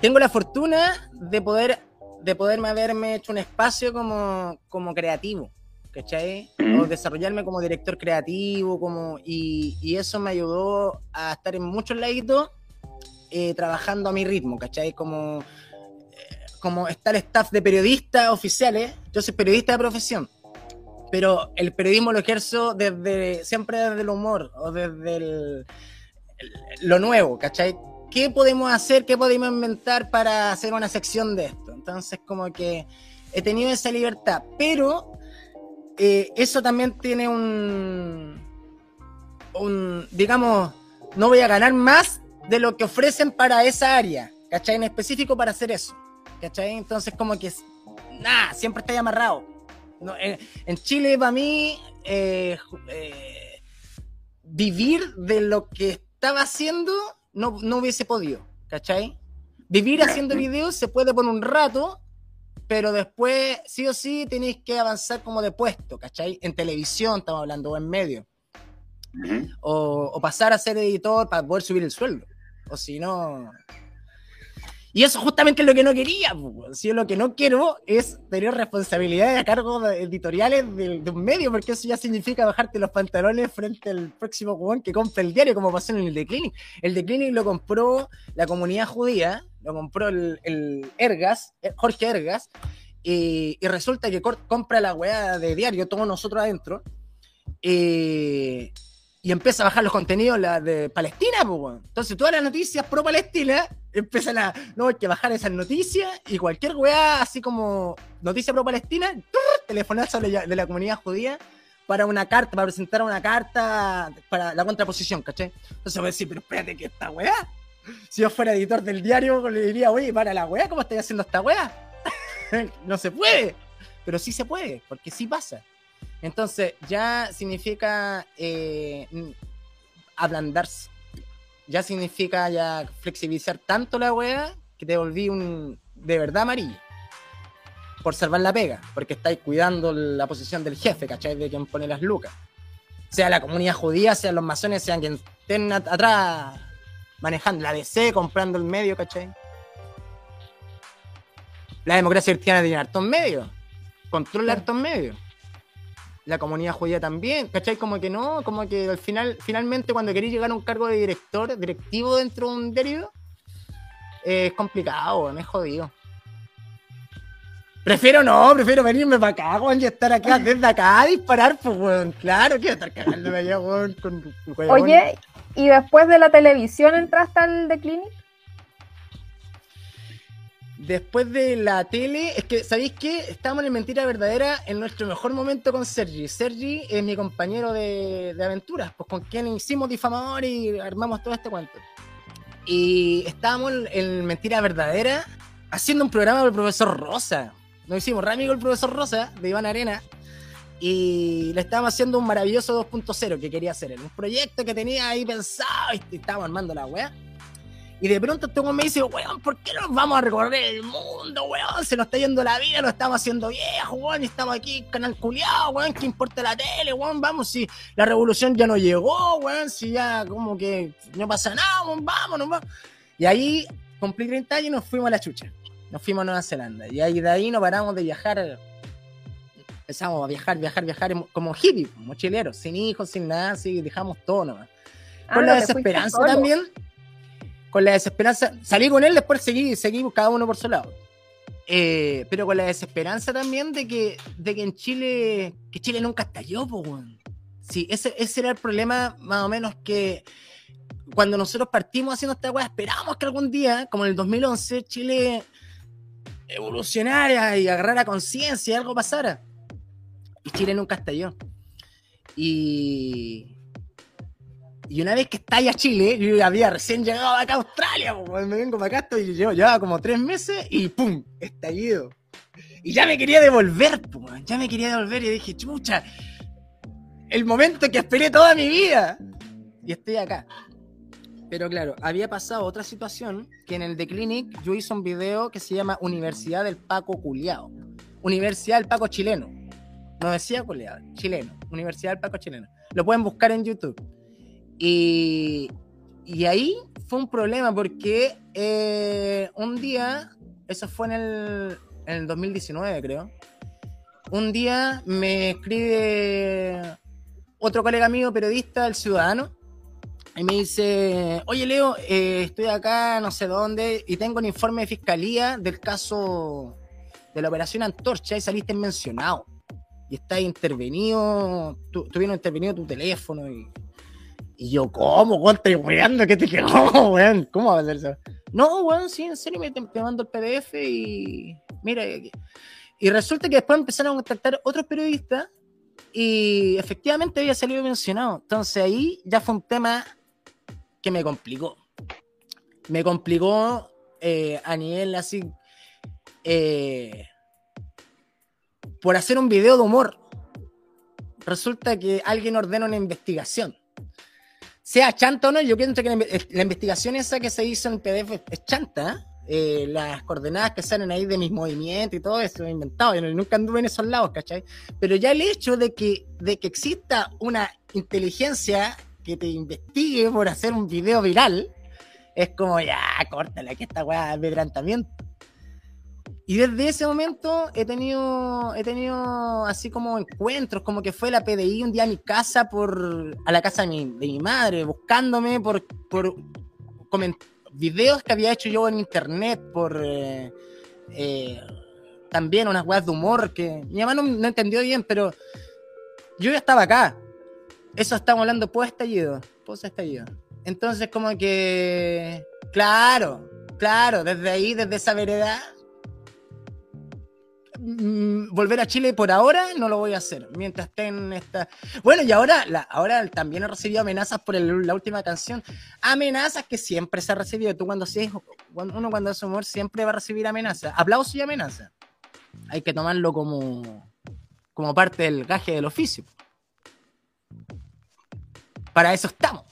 Tengo la fortuna de poder de poderme haberme hecho un espacio como, como creativo, ¿cachai? O desarrollarme como director creativo, como, y, y, eso me ayudó a estar en muchos laditos eh, trabajando a mi ritmo, ¿cachai? Como como está el staff de periodistas oficiales, yo soy periodista de profesión, pero el periodismo lo ejerzo desde, siempre desde el humor o desde lo nuevo, ¿cachai? ¿Qué podemos hacer, qué podemos inventar para hacer una sección de esto? Entonces, como que he tenido esa libertad, pero eh, eso también tiene un, digamos, no voy a ganar más de lo que ofrecen para esa área, ¿cachai? En específico para hacer eso. ¿cachai? Entonces como que, nada, siempre está amarrado. Eh, en, Chile, para mí, eh, eh, vivir de lo que estaba haciendo no, no hubiese podido, ¿cachai? Vivir haciendo videos se puede por un rato, pero después, sí o sí, tenéis que avanzar como de puesto, ¿cachai? En televisión estamos hablando, o en medio. o, o, pasar a ser editor para poder subir el sueldo. O si no, y eso justamente es lo que no quería. Si lo que no quiero es tener responsabilidades a cargo editoriales de, un medio, porque eso ya significa bajarte los pantalones frente al próximo jugón que compra el diario, como pasó en el The Clinic. El The Clinic lo compró la comunidad judía, lo compró el, Ergas, eh, Jorge Ergas, y, resulta que compra la weá de diario, todos nosotros adentro. Y empieza a bajar los contenidos de Palestina, pues, Entonces todas las noticias pro Palestina empiezan a, no, hay que bajar esas noticias y cualquier weá, así como noticia pro Palestina, telefonazo de la comunidad judía para una carta, para presentar una carta para la contraposición, ¿caché? Entonces voy a decir, pero espérate que esta weá, si yo fuera editor del diario, le diría, oye, para la weá, ¿cómo estáis haciendo esta weá? no se puede, pero sí se puede, porque sí pasa. Entonces, ya significa eh, ablandarse ya significa ya flexibilizar tanto la weá que te volví un de verdad amarillo. Por salvar la pega, porque estáis cuidando la posición del jefe, ¿cachai? De quien pone las lucas. Sea la comunidad judía, sean los masones, sean quien estén atrás manejando la DC, comprando el medio, ¿cachai? La democracia cristiana tiene hartos medios, controla hartos medios la comunidad judía también, ¿cachai? Como que no, como que al final, finalmente cuando queréis llegar a un cargo de director, directivo dentro de un diario, es complicado, me es jodido. Prefiero no, prefiero venirme para acá, weón, y estar acá, desde acá a disparar, pues, weón. Claro, quiero estar cagándome allá, weón, con, Oye, ¿y después de la televisión entraste al The Clinic? Después de la tele, es que, ¿sabéis qué? Estamos en Mentira Verdadera en nuestro mejor momento con Sergi. Sergi es mi compañero de, aventuras, pues con quien hicimos Difamador y armamos todo este cuento. Y estábamos en Mentira Verdadera haciendo un programa con el profesor Rosa. Nos hicimos re amigo el profesor Rosa de Iván Arena y le estábamos haciendo un maravilloso 2.0 que quería hacer. Un proyecto que tenía ahí pensado y estábamos armando la weá. Y de pronto este me dice, weón, ¿por qué nos vamos a recorrer el mundo, weón? Se nos está yendo la vida, nos estamos haciendo viejos, weón, y estamos aquí canal culiado, weón, ¿qué importa la tele, weón? Vamos, si la revolución ya no llegó, weón, si ya como que no pasa nada, weón, vámonos, vamos. Y ahí cumplí 30 años y nos fuimos a la chucha. Nos fuimos a Nueva Zelanda. Y ahí de ahí no paramos de viajar. Empezamos a viajar, viajar, viajar como hippies, mochileros, sin hijos, sin nada, así dejamos todo nomás. Ah, Con la desesperanza también con la desesperanza, salí con él, después seguí, seguimos cada uno por su lado. Eh, pero con la desesperanza también de que, de que en Chile, que Chile nunca estalló, pues, sí, ese, ese era el problema más o menos que cuando nosotros partimos haciendo esta weá, esperábamos que algún día, como en el 2011, Chile evolucionara y agarrara conciencia y algo pasara. Y Chile nunca estalló. Y, y una vez que estalla Chile, yo había recién llegado acá a Australia, me vengo para acá, estoy, yo llevaba como tres meses y ¡pum! estallido. Y ya me quería devolver, ya me quería devolver y dije, chucha, el momento que esperé toda mi vida. Y estoy acá. Pero claro, había pasado otra situación que en el The Clinic yo hice un video que se llama Universidad del Paco Culeado. Universidad del Paco Chileno. No decía culeado, chileno. Universidad del Paco Chileno. Lo pueden buscar en YouTube. Y, y ahí fue un problema porque eh, un día, eso fue en el, en el 2019 creo, un día me escribe otro colega mío, periodista, el ciudadano, y me dice, oye Leo, eh, estoy acá no sé dónde y tengo un informe de fiscalía del caso de la operación Antorcha y saliste mencionado. Y está intervenido, tú, tuvieron intervenido tu teléfono y, y yo, ¿cómo, weón? Estoy weando, ¿qué te quedó, weón? ¿Cómo va a hacer eso? No, weón, sí, en serio, me, te, mando el PDF y mira, y resulta que después empezaron a contactar otros periodistas y efectivamente había salido mencionado. Entonces ahí ya fue un tema que me complicó. Me complicó eh, a nivel así. Eh, por hacer un video de humor. Resulta que alguien ordena una investigación. Sea chanta o no, yo pienso que la, investigación esa que se hizo en PDF es chanta. Eh, las coordenadas que salen ahí de mis movimientos y todo eso, inventado, yo nunca anduve en esos lados, ¿cachai? Pero ya el hecho de que, de que exista una inteligencia que te investigue por hacer un video viral, es como, ya, córtale, que esta weá es amedrentamiento. Y desde ese momento he tenido, he tenido así como encuentros, como que fue la PDI un día a mi casa, por, a la casa de mi, de mi madre, buscándome por, por videos que había hecho yo en internet, por eh, eh, también unas weas de humor que mi mamá no, no entendió bien, pero yo ya estaba acá. Eso estamos hablando post estallido. Post estallido. Entonces, como que. Claro, claro, desde ahí, desde esa vereda. Mm, volver a Chile por ahora no lo voy a hacer. Mientras esté en esta. Bueno, y ahora, ahora también he recibido amenazas por la última canción. Amenazas que siempre se ha recibido. Tú cuando haces, uno cuando hace humor siempre va a recibir amenazas. Aplausos y amenazas. Hay que tomarlo como, como parte del gaje del oficio. Para eso estamos.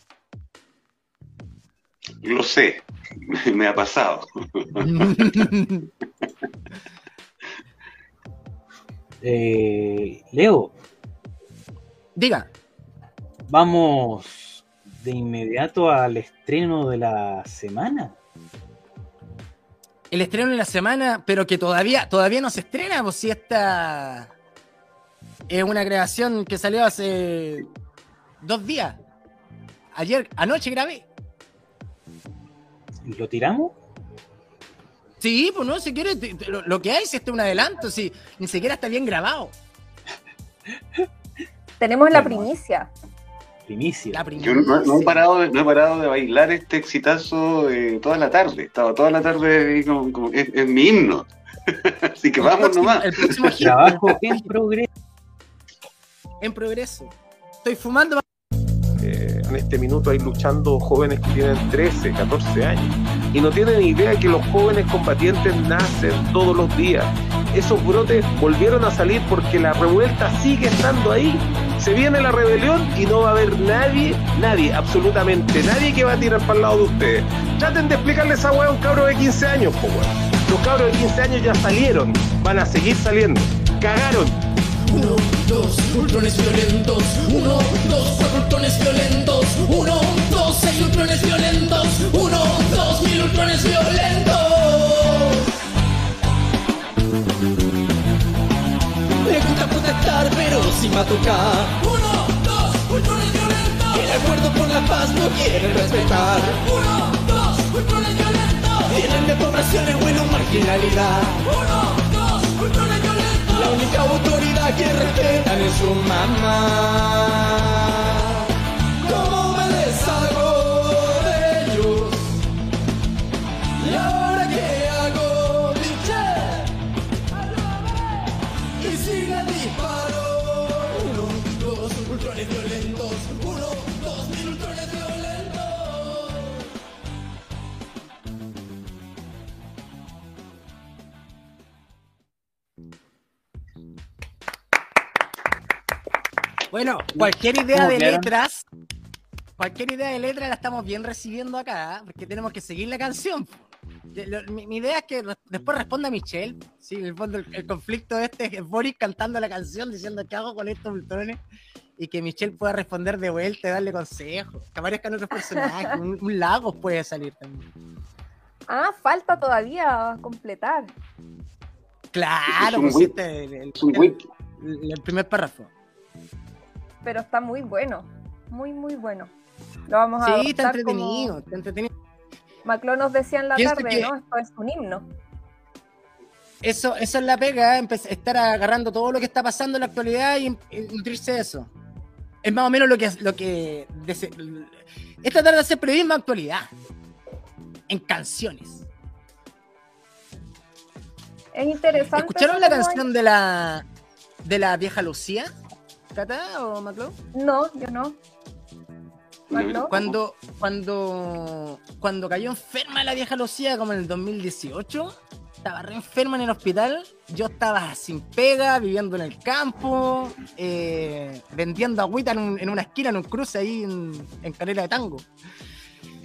Lo sé, me ha pasado. Eh, Leo. Diga. Vamos de inmediato al estreno de la semana. El estreno de la semana, pero que todavía, todavía no se estrena, pues si esta es una creación que salió hace dos días. Ayer, anoche grabé. ¿Lo tiramos? Sí, pues no, si quieres, lo, que hay es este un adelanto, si ni siquiera está bien grabado. Tenemos la primicia. Primicia. Yo no, he parado de, no he parado de bailar este exitazo eh, toda la tarde. Estaba toda la tarde como, es, mi himno. Así que vamos nomás. El próximo Trabajo en progreso. En progreso. Estoy fumando en este minuto hay luchando jóvenes que tienen 13, 14 años y no tienen idea que los jóvenes combatientes nacen todos los días. Esos brotes volvieron a salir porque la revuelta sigue estando ahí. Se viene la rebelión y no va a haber nadie, nadie, absolutamente nadie que va a tirar para el lado de ustedes. Traten de explicarles a un cabro de 15 años, po, Los cabros de 15 años ya salieron, van a seguir saliendo. Cagaron, uno, dos, ultrones violentos. Uno, dos, cuatro ultrones violentos. Uno, ultrones violentos. Uno, dos, mil ultrones violentos. Me gusta protestar, pero sin tocar. Uno, dos, ultrones violentos. El acuerdo por la paz no quieren respetar. Uno, dos, ultrones violentos. Tienen de población en bueno marginalidad. Uno, dos, ultrones violentos. La única autoridad que respetan es su mamá. Bueno, cualquier idea ¿Cómo de letras, cualquier idea de letras la estamos bien recibiendo acá, ¿eh? porque tenemos que seguir la canción. Lo- Mi, mi idea es que re- después responda Michelle. Sí, en el fondo el, el conflicto este es Boris cantando la canción diciendo qué hago con estos ultrones y que Michelle pueda responder de vuelta y darle consejos. Que aparezcan otros personajes, un, un lago puede salir también. Ah, falta todavía completar. Claro, el, wiki. el- el primer párrafo. Pero está muy bueno. Muy, muy bueno. Lo vamos a Sí, está entretenido, como está entretenido. Maclón nos decía en la tarde, que- ¿no? Esto es un himno. Eso, eso es la pega, empe- estar agarrando todo lo que está pasando en la actualidad y, y nutrirse de eso. Es más o menos lo que lo que dese- es tratar de hacer periodismo actualidad en canciones. Es interesante. ¿Escucharon la hay- canción de la de la vieja Lucía? ¿Cata o Maclo? No, yo no. Cuando, cuando, cuando cayó enferma la vieja Lucía, como en el 2018, estaba re enferma en el hospital. Yo estaba sin pega, viviendo en el campo, eh, vendiendo agüita en, un- en una esquina, en un cruce ahí en, en Calera de Tango.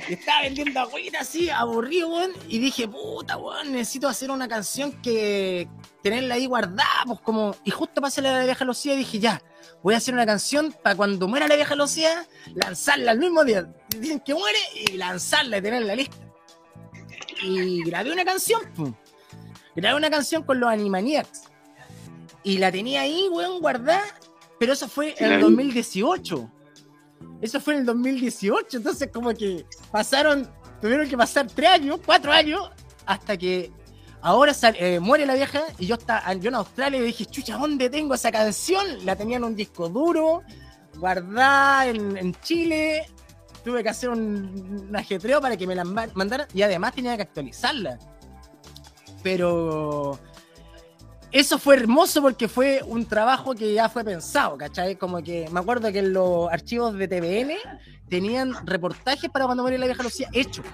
Y estaba vendiendo agüita así, aburrido, weón. Y dije, puta, weón, necesito hacer una canción que tenerla ahí guardada, pues como. Y justo pasé la vieja Lucía y dije, ya, voy a hacer una canción para cuando muera la vieja Lucía, lanzarla al mismo día. Dicen que muere y lanzarla y tenerla lista. Y grabé una canción, pum. Grabé una canción con los Animaniacs. Y la tenía ahí, weón, guardada. Pero eso fue en el 2018. Eso fue en el 2018. Entonces, como que pasaron, tuvieron que pasar tres años, cuatro años, hasta que ahora eh, muere la vieja. Y yo, estaba, yo en Australia y dije, chucha, ¿dónde tengo esa canción? La tenía en un disco duro, guardada en, Chile. Tuve que hacer un, un ajetreo para que me la ma- mandaran. Y además tenía que actualizarla. Pero eso fue hermoso porque fue un trabajo que ya fue pensado, ¿cachai? Como que me acuerdo que en los archivos de TVN tenían reportajes para cuando murió la vieja Lucía hechos,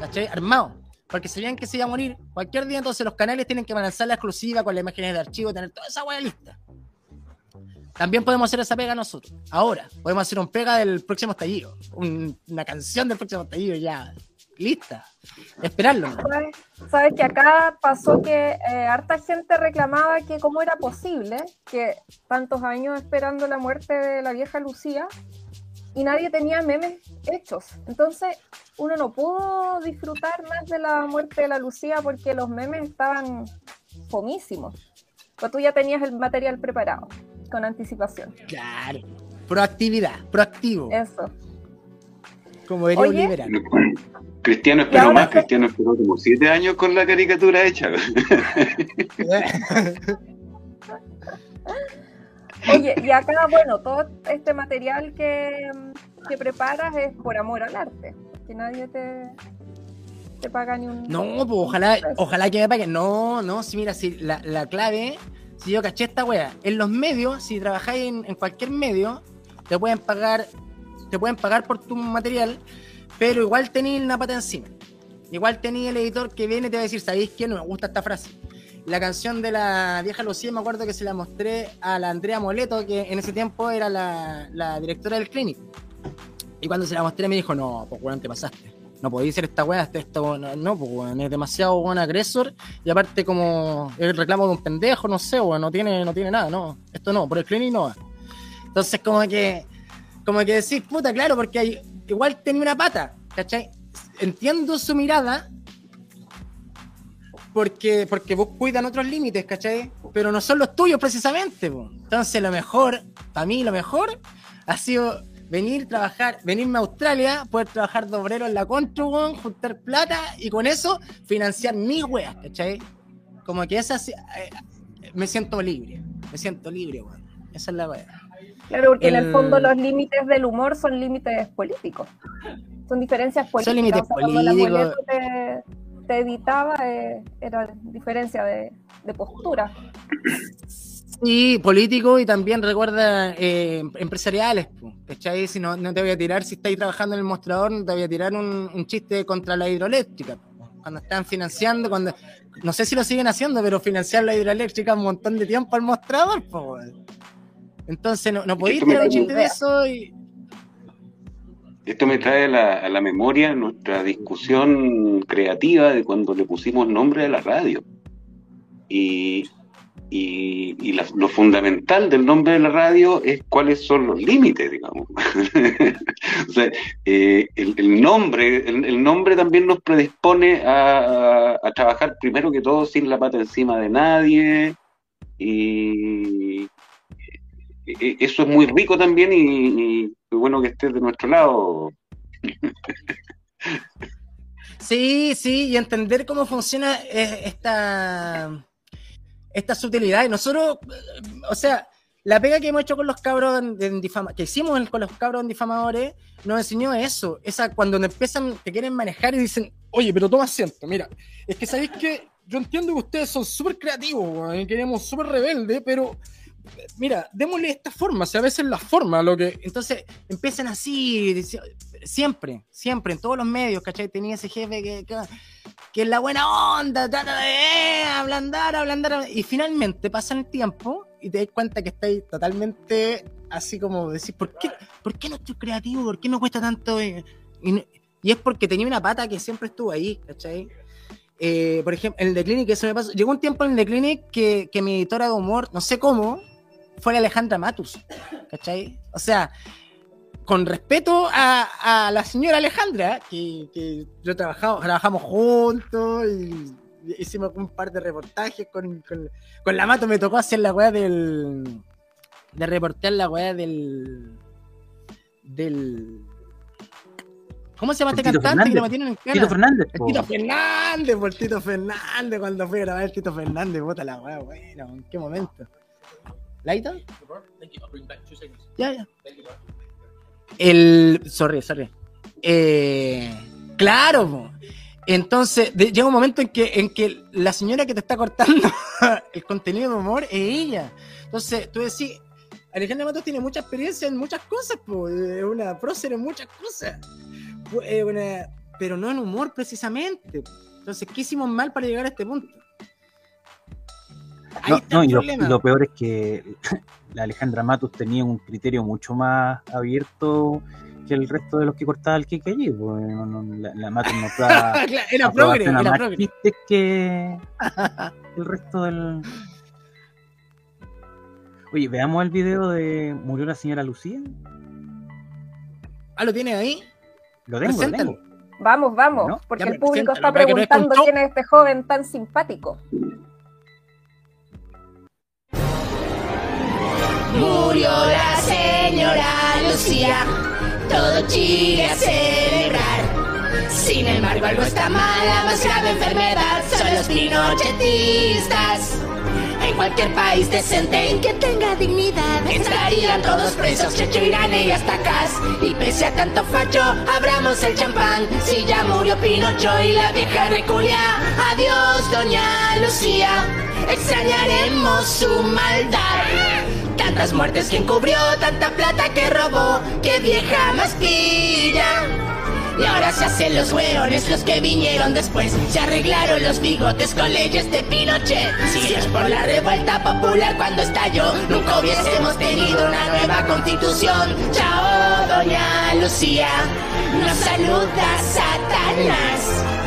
¿cachai? Armados. Porque sabían que se iba a morir cualquier día, entonces los canales tienen que lanzar la exclusiva con las imágenes de archivo, tener toda esa hueá lista. También podemos hacer esa pega nosotros. Ahora, podemos hacer un pega del próximo estallido. un- una canción del próximo estallido ya lista. Esperarlo. ¿Sabes? Sabes que acá pasó que eh, harta gente reclamaba que cómo era posible que tantos años esperando la muerte de la vieja Lucía y nadie tenía memes hechos. Entonces uno no pudo disfrutar más de la muerte de la Lucía porque los memes estaban fomísimos. Pero tú ya tenías el material preparado con anticipación. Claro. Proactividad, proactivo. Eso. Como diría un Oye. liberal. Cristiano esperó más, que- Cristiano esperó como siete años con la caricatura hecha. Oye, y acá, bueno, todo este material que, que preparas es por amor al arte. Que nadie te, te paga ni un. No, pues ojalá, ojalá que me paguen. No, no, si mira, si la, la clave, si yo caché esta wea, en los medios, si trabajáis en, en cualquier medio, te pueden pagar, te pueden pagar por tu material, pero igual tenéis una pata encima. Igual tenéis el editor que viene y te va a decir, ¿sabéis qué? No me gusta esta frase. La canción de la vieja Lucía, me acuerdo que se la mostré a la Andrea Moleto, que en ese tiempo era la, directora del Clinic. Y cuando se la mostré me dijo, no, pues weón, te pasaste. No podéis ser esta weá, este- esto, no, pues weón, es demasiado buen agresor. Y aparte como el reclamo de un pendejo, no sé, weón, no tiene, no tiene nada, no. Esto no, por el Clinic no. Entonces como que, como que decir, puta, claro, porque hay, igual tenía una pata, ¿cachai? Entiendo su mirada, porque, porque vos cuidan otros límites, ¿cachai? Pero no son los tuyos precisamente, po. Entonces lo mejor, para mí lo mejor, ha sido venir, trabajar, venirme a Australia, poder trabajar de obrero en la Contru, weón, juntar plata y con eso financiar mis weas, ¿cachai? Como que esa, eh, me siento libre. Me siento libre, weón. Esa es la weá. Claro, porque en el fondo los límites del humor son límites políticos. Son diferencias políticas. límites O sea, cuando la políticos. Te, te editaba, eh, era diferencia de, de postura. Sí, político y también recuerda eh, empresariales, ¿cachai? Si no, no te voy a tirar, si estáis trabajando en el mostrador, no te voy a tirar un, un chiste contra la hidroeléctrica. Cuando están financiando, cuando no sé si lo siguen haciendo, pero financiar la hidroeléctrica un montón de tiempo al mostrador, weón. Entonces no, no podéis tirar un da chiste de idea. eso y. Esto me trae a la, a la memoria nuestra discusión creativa de cuando le pusimos nombre a la radio. Y, y- y la- lo fundamental del nombre de la radio es cuáles son los límites, digamos. o sea, eh, el, el nombre, el, el nombre también nos predispone a, a trabajar primero que todo sin la pata encima de nadie. Y eso es muy rico también y, y bueno que estés de nuestro lado. Sí, sí, y entender cómo funciona eh, esta, esta sutilidad. Y nosotros, o sea, la pega que hemos hecho con los cabros en, difama- que hicimos con los cabros en difamadores, nos enseñó eso. Esa cuando empiezan, te quieren manejar y dicen, oye, pero toma asiento, mira, es que sabéis que yo entiendo que ustedes son súper creativos, y queremos súper rebelde, pero mira, démosle esta forma, o sea, a veces la forma, lo que. Entonces empiezan así, siempre, siempre, en todos los medios, ¿cachai? Tenía ese jefe que, que, que es la buena onda, trata de eh, ablandar, ablandar, y finalmente pasa el tiempo y te das cuenta que estáis totalmente así como decir, ¿por qué, ¿por qué no estoy creativo? ¿Por qué no cuesta tanto? eh? Y, es porque tenía una pata que siempre estuvo ahí, ¿cachai? Eh, por ejemplo, en The Clinic, eso me pasó. Llegó un tiempo en The Clinic que, que mi editora de humor, no sé cómo, fue la Alejandra Matus, ¿cachai? O sea, con respeto a, a la señora Alejandra, que, que yo trabajamos, trabajamos juntos y hicimos un par de reportajes con, con, con la Mato, me tocó hacer la weá del. de reportear la weá del. del. ¿Cómo se llama este cantante que lo Fernández. metieron en cara? Tito Fernández. El. Tito Fernández, por Tito Fernández, cuando fui a grabar el Tito Fernández, bota la weá, bueno, ¿en qué momento? ¿Laita? Ya, ya. El. Sorry, sorry. Eh, claro, po. entonces de- llega un momento en que, en que la señora que te está cortando el contenido de humor es ella. Entonces tú decís, Alejandra Matos tiene mucha experiencia en muchas cosas, po, es una prócer en muchas cosas. Una- pero no en humor precisamente. Entonces, ¿qué hicimos mal para llegar a este punto? No, no, y lo, peor es que la Alejandra Matus tenía un criterio mucho más abierto que el resto de los que cortaba el Kike allí. pues, no- no, la, la Matus da Claro, era progre, era más progre. chistes que el resto del. Oye, veamos el video de Murió la señora Lucía. Ah, ¿lo tienes ahí? Lo tengo, lo tengo. Vamos, vamos, ¿No? porque Ya, el público está que no preguntando quién es este joven tan simpático. Murió la señora Lucía, todo Chile a celebrar. Sin embargo, algo está mal, la más grave enfermedad son los pinochetistas. En cualquier país decente en que tenga dignidad estarían todos presos, Checho, Irane y hasta Cas. Y pese a tanto facho, abramos el champán. Si ya murió Pinocho y la vieja reculia, adiós, doña Lucía. Extrañaremos su maldad. Tantas muertes que encubrió, tanta plata que robó, que vieja más pilla. Y ahora se hacen los hueones los que vinieron después. Se arreglaron los bigotes con leyes de Pinochet. Si es por la revuelta popular cuando estalló, nunca hubiésemos tenido una nueva constitución. Chao, doña Lucía. Nos saluda Satanás.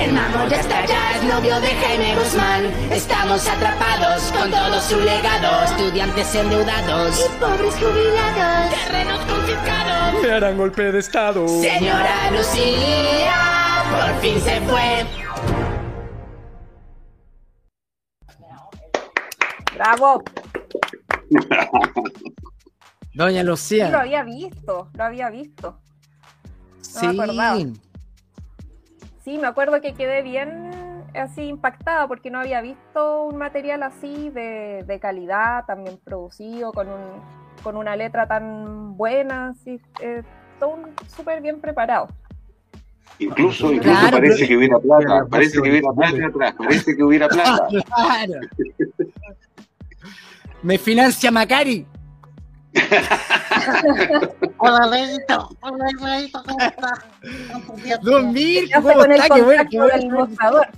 El mamo ya está ya, es novio de Jaime Guzmán. Estamos atrapados con todo su legado. Estudiantes endeudados y pobres jubilados. Terrenos confiscados. Me harán golpe de estado. Señora Lucía, por fin se fue. Bravo, Doña sí, lo Lucía. había visto, lo había visto. Sí. me acordaba. Sí, me acuerdo que quedé bien así impactada porque no había visto un material así de, de calidad, tan bien producido, con, un, con una letra tan buena, así, eh, todo súper bien preparado. Incluso, incluso Claro, parece pero- que hubiera plata, Claro, parece que hubiera plata atrás, parece que hubiera plata. Claro. Me financia Macari. Hola, Leito. Hola, Leito, ¿cómo estás? Don Mirko, Ya ¿cómo está? Qué bueno, qué bueno. mostrador.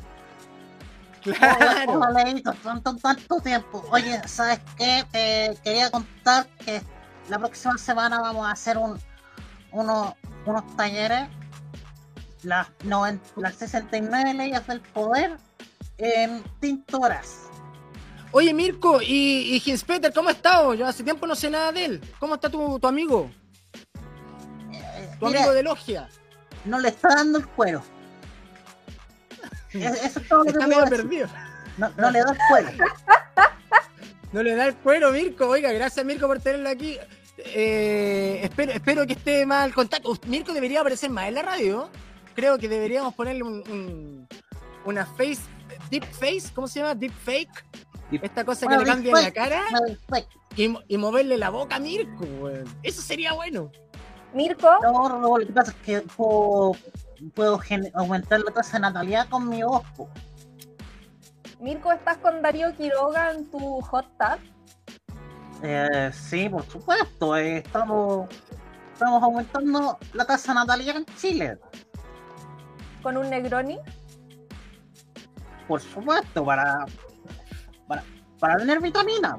Hola, Claro. hola, Leito. Tanto, tanto tiempo. Oye, ¿sabes qué? Te quería contar que la próxima semana vamos a hacer un, uno- unos talleres, las, noven- las 69 leyes del poder en tintoras. Oye, Mirko, ¿y, y Hinspeter, cómo ha estado? Yo hace tiempo no sé nada de él. ¿Cómo está tu, tu amigo? Tu mira, amigo de logia. no le está dando el cuero. Es- Eso es todo lo que Está medio perdido. No, no le da el cuero. No le da el cuero, Mirko. Oiga, gracias, Mirko, por tenerlo aquí. Eh, espero, espero que esté más al contacto. Mirko debería aparecer más en la radio. Creo que deberíamos ponerle un, un- una face, deep face, ¿cómo se llama? Deep fake. Esta cosa que le cambia la cara y, mo- y moverle la boca a Mirko, weón. Eso sería bueno. Mirko, No, no, lo que pasa es que puedo, puedo aumentar la tasa de natalidad con mi voz. po. Mirko, ¿estás con Darío Quiroga en tu hot tub? Eh, sí, por supuesto. eh, estamos, estamos aumentando la tasa de natalidad en Chile. ¿Con un Negroni? Por supuesto, para, para, tener vitamina.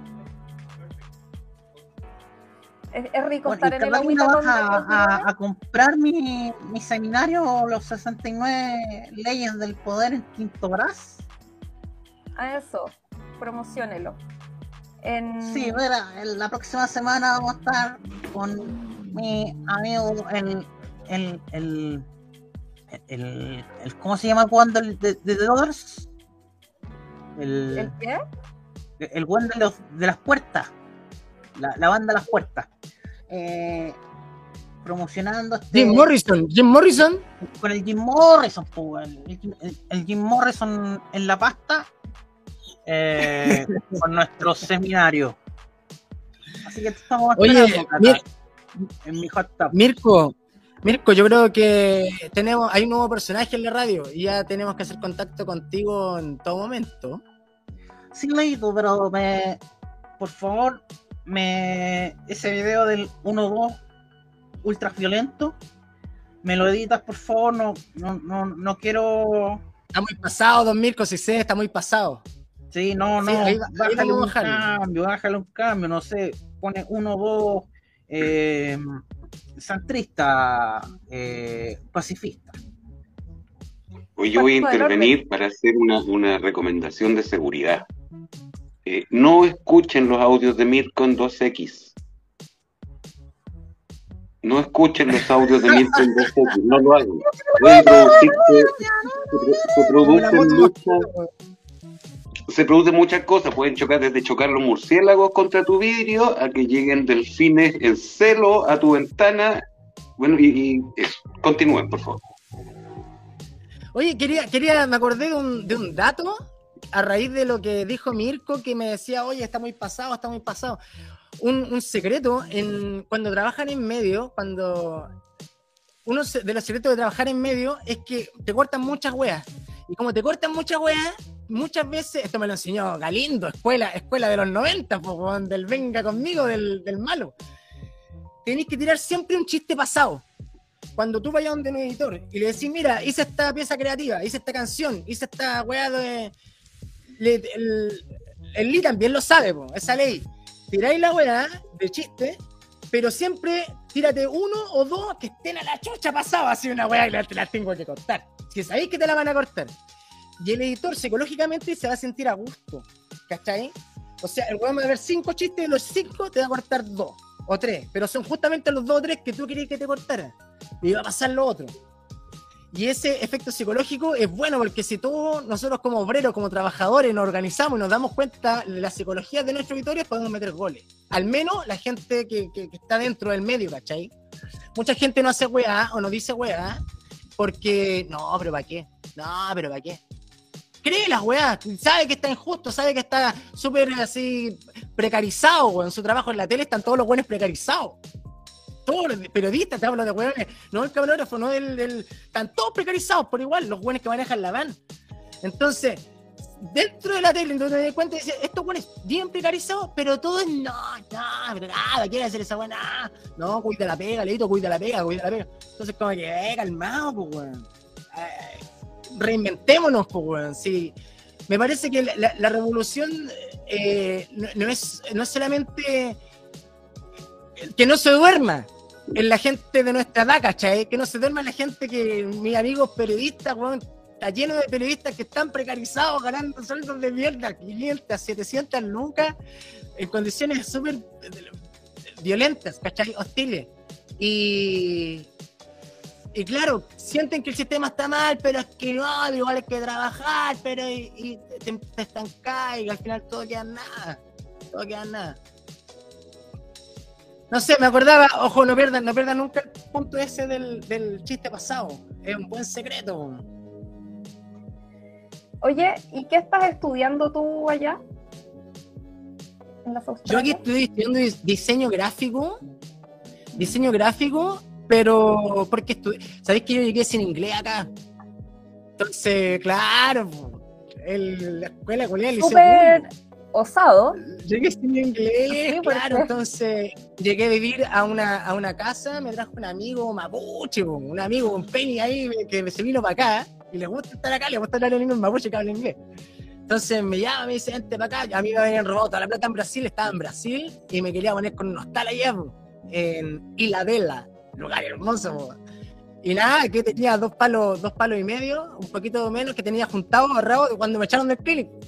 ¿Es, es rico Bueno, estar en el agüita vas a, a- a comprar mi, mi seminario Los 69 leyes del poder en Quinto Brás. A eso, promocionelo. En... Sí, verá, en la próxima semana vamos a estar con mi amigo el el el, el, el- ¿cómo se llama cuando el de, de The Doors? El, ¿El qué? El buen de, los, de las puertas. La, la banda las puertas. Eh, promocionando este- Jim Morrison, Jim Morrison. con el Jim Morrison, el, el- el- el Jim Morrison en la pasta eh, con nuestro seminario. Así que estamos Oye, Mir- en mi hot tub. Mirko, Mirko, yo creo que tenemos, hay un nuevo personaje en la radio y ya tenemos que hacer contacto contigo en todo momento. Sí, Leito, pero me, por favor, me ese video del 1-2 ultra violento, me lo editas, por favor, no, no, no, no quiero... Está muy pasado, don Mirko, si sé, está muy pasado. Sí, no, no, Sí, ahí va- ahí bájale un cambio, bájale un cambio, no sé, pone uno, dos, eh, centrista, eh, pacifista. Hoy yo voy a intervenir para hacer una, una recomendación de seguridad. Eh, no escuchen los audios de Mirko en 2X. No escuchen los audios de Mirko en 2X, no lo hagan. Pueden se, se producen muchas, se producen muchas cosas, pueden chocar desde chocar los murciélagos contra tu vidrio a que lleguen delfines en celo a tu ventana. Bueno, y, y eso. Continúen, por favor. Oye, quería, quería, me acordé de un, de un dato a raíz de lo que dijo Mirko, que me decía, oye, está muy pasado, está muy pasado. Un, un secreto, en, cuando trabajan en medio, cuando uno de los secretos de trabajar en medio es que te cortan muchas weas. Y como te cortan muchas weas, muchas veces, esto me lo enseñó Galindo, escuela, escuela de los 90, po, del venga conmigo, del, malo. Tenéis que tirar siempre un chiste pasado cuando tú vayas donde un editor y le decís, mira, hice esta pieza creativa, hice esta canción, hice esta weá de. Le- el, el Lee también lo sabe, po, esa ley. Tiráis la weá de chiste, pero siempre tírate uno o dos que estén a la chucha pasada, así una weá y la- te la tengo que cortar. Si sabéis que te la van a cortar. Y el editor psicológicamente se va a sentir a gusto, ¿cachai? O sea, el weón va a ver cinco chistes y los cinco te va a cortar dos o tres, pero son justamente los dos o tres que tú querías que te cortara y va a pasar lo otro. Y ese efecto psicológico es bueno porque si todos nosotros como obreros, como trabajadores, nos organizamos y nos damos cuenta de la psicología de nuestros auditores, podemos meter goles. Al menos la gente que, que- está dentro del medio, ¿cachai? Mucha gente no hace weá o no dice weá porque, no, pero ¿para qué? No, pero ¿para qué? cree las weas, sabe que está injusto, sabe que está súper así precarizado, weón. Su trabajo en la tele están todos los buenos precarizados. Todos los periodistas, te hablo de weones, no el camarógrafo, no el, el- Están todos precarizados por igual, los buenos que manejan la van. Entonces, dentro de la tele, entonces te cuenta y estos buenos bien precarizados, pero todo es no, no, nada, quiere hacer esa buena, no, cuida la pega, leito, cuida la pega, cuida la pega. Entonces, como que, eh, calmado, pues, weón. Eh, reinventémonos, pues, weón. Me parece que la, revolución eh, no es, no es solamente que no se duerma en la gente de nuestra edad, ¿cachai? Que no se duerma la gente que, mis amigos periodistas, weón, está lleno de periodistas que están precarizados, ganando sueldos de mierda, 500, 700 lucas, en condiciones súper eh, violentas, ¿cachai? Hostiles. Y, y claro, sienten que el sistema está mal, pero es que no, igual hay que trabajar, pero y, y te, te y al final todo queda nada. Todo queda nada. No sé, me acordaba, ojo, no pierdan, no pierdan nunca el punto ese del, del chiste pasado. Es un buen secreto. Oye, ¿y qué estás estudiando tú allá? En las Yo aquí estoy estudiando dis- diseño gráfico, diseño gráfico, pero porque estudié, sabéis que yo llegué sin inglés acá. Entonces, claro, el- la escuela culiá, el liceo. Osado. Llegué sin inglés, Sí, ¿por claro, entonces llegué a vivir a una, a una casa, me trajo un amigo mapuche, un amigo con Penny ahí que se vino para acá y le gusta estar acá, le gusta hablar en inglés, mapuche que habla inglés. Entonces me llama, me dice, vente para acá. A mí me habían robado toda la plata en Brasil, estaba en Brasil y me quería poner con un hostal allá, po, en Isla lugar hermoso. Y nada, que tenía dos palos, dos palos y medio, un poquito menos, que tenía juntado, ahorrado cuando me echaron del clínico.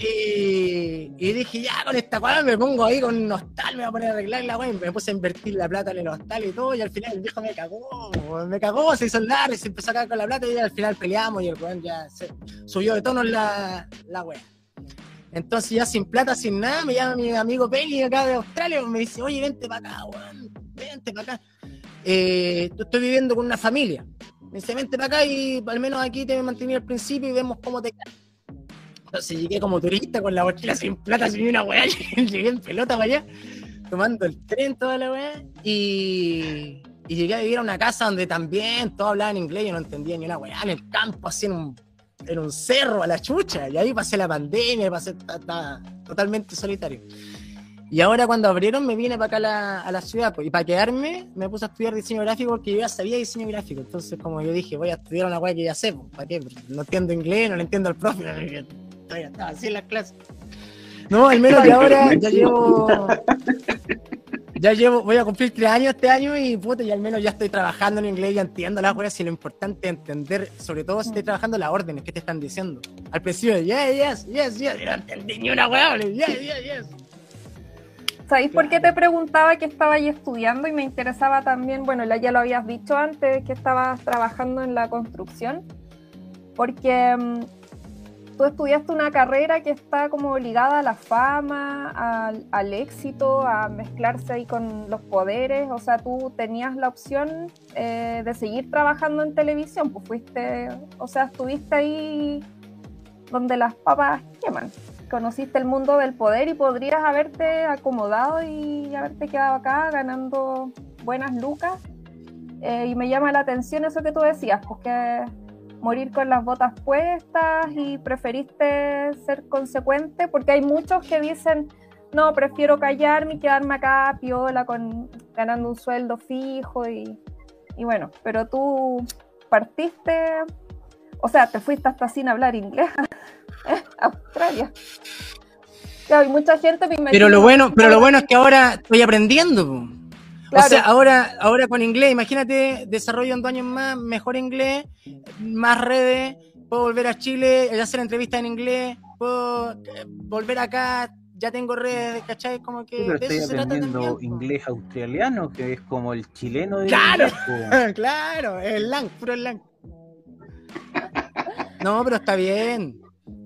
Y, dije, ya con esta weá me pongo ahí con un hostal, me voy a poner a arreglar la weá. Me puse a invertir la plata en el hostal y todo. Y al final el viejo me cagó, me cagó, se hizo largo, se empezó a cagar con la plata. Y al final peleamos y el weón ya se subió de tono la, la weá. Entonces ya sin plata, sin nada, me llama mi amigo Penny acá de Australia, me dice, oye, vente para acá, weón, vente para acá. Eh, estoy viviendo con una familia. Me dice, vente para acá y al menos aquí te mantení al principio y vemos cómo te. Entonces llegué como turista con la mochila sin plata, sin una weá, llegué en pelota para allá, tomando el tren toda la weá, y, y llegué a vivir a una casa donde también todos hablaban inglés, yo no entendía ni una weá, en el campo, así en un, en un cerro a la chucha, y ahí pasé la pandemia, pasé ta- ta- totalmente solitario. Y ahora cuando abrieron me vine para acá a la, a la ciudad, pues, y para quedarme me puse a estudiar diseño gráfico porque yo ya sabía diseño gráfico, entonces como yo dije, voy a estudiar una weá que ya sé, pues, ¿para qué? No entiendo inglés, no le entiendo al profe, todavía estaba así en las clases. No, al menos que ahora ya llevo. Ya llevo, voy a cumplir tres años este año y puta, y al menos ya estoy trabajando en inglés, ya entiendo las weas y lo importante es entender, sobre todo si estoy trabajando las órdenes que te están diciendo. Al principio, yeah, yes, yes, yes, y no entendí ni una wea, yeah, yeah, yes. ¿Sabéis por qué te preguntaba que estaba ahí estudiando y me interesaba también, bueno, la- ya lo habías dicho antes, que estabas trabajando en la construcción? Porque mm, tú estudiaste una carrera que está como ligada a la fama, al, al éxito, a mezclarse ahí con los poderes, o sea, tú tenías la opción eh, de seguir trabajando en televisión, pues fuiste, o sea, estuviste ahí donde las papas queman conociste el mundo del poder y podrías haberte acomodado y haberte quedado acá ganando buenas lucas. Eh, y me llama la atención eso que tú decías, pues que morir con las botas puestas y preferiste ser consecuente, porque hay muchos que dicen, no, prefiero callarme y quedarme acá piola con ganando un sueldo fijo y, y bueno, pero tú partiste, o sea, te fuiste hasta sin hablar inglés a Australia. Claro, y mucha gente me Pero lo bueno, pero lo bueno es que ahora estoy aprendiendo. Claro. O sea, ahora, ahora con inglés, imagínate, desarrollo en dos años más, mejor inglés, más redes, puedo volver a Chile, y hacer entrevistas en inglés, puedo eh, volver acá, ya tengo redes, ¿cachai? Como que Sí, pero de estoy eso se trata aprendiendo inglés australiano, que es como el chileno de Claro. inglés, claro, el slang, puro slang. No, pero está bien.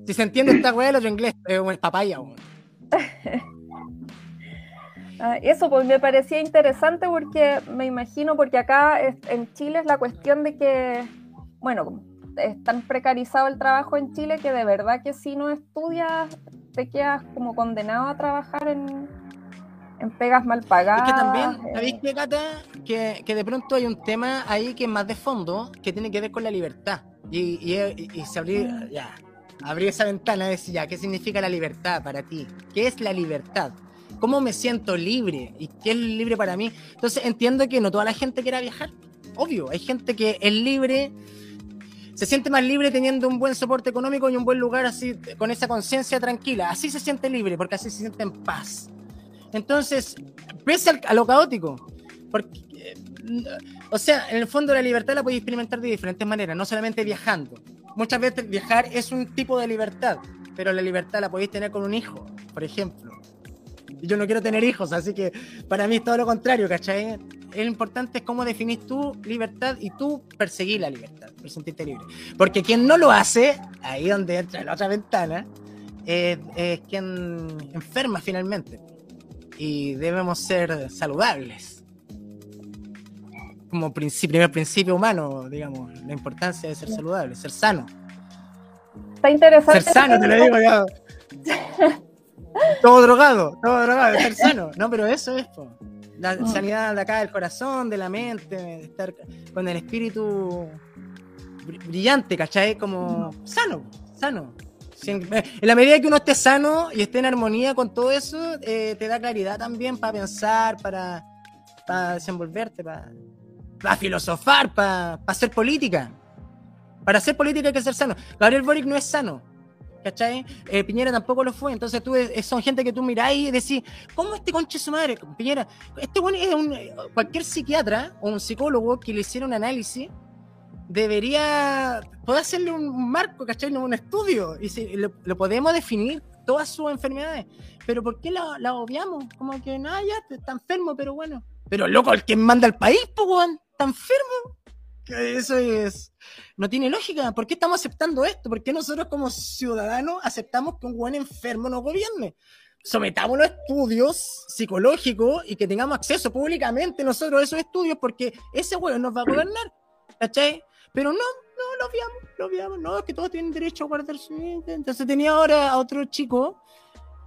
Si se entiende esta weá, el otro inglés es un papaya, weón. Ah, Eso pues me parecía interesante porque me imagino, porque acá en Chile es la cuestión de que, bueno, es tan precarizado el trabajo en Chile que de verdad que si no estudias te quedas como condenado a trabajar en, en pegas mal pagadas. Es que también, eh, ¿sabéis qué, Cata? Que, que de pronto hay un tema ahí que es más de fondo, que tiene que ver con la libertad. Y, y, y se abrir, ya, abrir esa ventana y decir, ya, ¿qué significa la libertad para ti? ¿Qué es la libertad? ¿Cómo me siento libre? ¿Y qué es libre para mí? Entonces entiendo que no toda la gente quiera viajar. Obvio, hay gente que es libre, se siente más libre teniendo un buen soporte económico y un buen lugar así, con esa conciencia tranquila. Así se siente libre, porque así se siente en paz. Entonces, pese a lo caótico, porque, eh, o sea, en el fondo la libertad la podéis experimentar de diferentes maneras, no solamente viajando. Muchas veces viajar es un tipo de libertad, pero la libertad la podéis tener con un hijo, por ejemplo. Yo no quiero tener hijos, así que para mí es todo lo contrario, ¿cachai? Lo importante es cómo definís tu libertad y tú perseguir la libertad, por sentirte libre. Porque quien no lo hace, ahí donde entra la otra ventana, es, es quien enferma finalmente. Y debemos ser saludables. Como principio, primer principio humano, digamos, la importancia de ser saludable, ser sano. Está interesante. Ser sano, te lo digo ya. todo drogado, todo drogado, ser sano. No, pero eso es, po. La Mm. sanidad de acá del corazón, de la mente, de estar con el espíritu br- brillante, ¿cachai? Como sano, sano. En la medida que uno esté sano y esté en armonía con todo eso, eh, te da claridad también para pensar, para, para desenvolverte, para, para filosofar, para, para hacer política. Para hacer política hay que ser sano. Gabriel Boric no es sano. ¿Cachai? Eh, Piñera tampoco lo fue. Entonces tú eh, son gente que tú miráis y decís, ¿cómo este conche su madre? Piñera, este bueno es un. Cualquier psiquiatra o un psicólogo que le hiciera un análisis debería poder hacerle un marco, ¿cachai? Un estudio. Y si, lo, lo podemos definir todas sus enfermedades. Pero ¿por qué la, la obviamos? Como que, no, ya está enfermo, pero bueno. Pero loco, el que manda al país, pues, está enfermo. Eso es. No tiene lógica. ¿Por qué estamos aceptando esto? ¿Por qué nosotros como ciudadanos aceptamos que un buen enfermo nos gobierne? Sometámonos a estudios psicológicos y que tengamos acceso públicamente nosotros a esos estudios porque ese weón nos va a gobernar. ¿Cachai? Pero no, no, lo veamos, lo veamos. No, es que todos tienen derecho a guardar su. Entonces tenía ahora a otro chico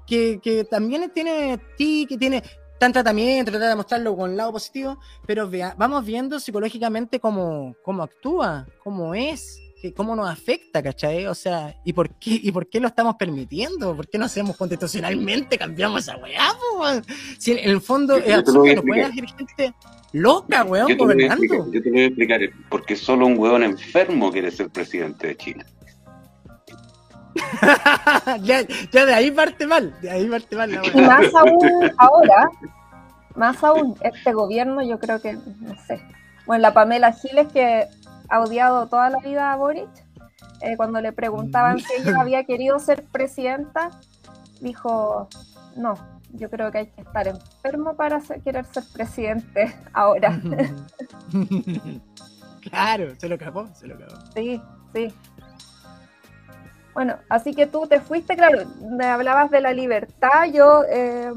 que, que también tiene ti, que tiene tan tratamiento, trata de mostrarlo con el lado positivo, pero vea- vamos viendo psicológicamente cómo, cómo actúa, cómo es, que, cómo nos afecta, ¿cachai? O sea, ¿y por qué, y por qué lo estamos permitiendo? ¿Por qué no hacemos constitucionalmente, cambiamos esa weá, weón? Si en el fondo es absurdo, no puede haber gente loca, weón, Yo te, gobernando. explicar, yo te voy a explicar, porque solo un hueón enfermo quiere ser presidente de Chile. ya, ya de ahí parte mal, de ahí parte mal la Y más aún ahora, más aún este gobierno, yo creo que, no sé. Bueno, la Pamela Giles, que ha odiado toda la vida a Boric, eh, cuando le preguntaban si ella había querido ser presidenta, dijo, no, yo creo que hay que estar enfermo para ser- querer ser presidente ahora. claro, se lo cagó, se lo cagó. Sí, sí. Bueno, así que tú te fuiste, claro, me hablabas de la libertad, yo eh,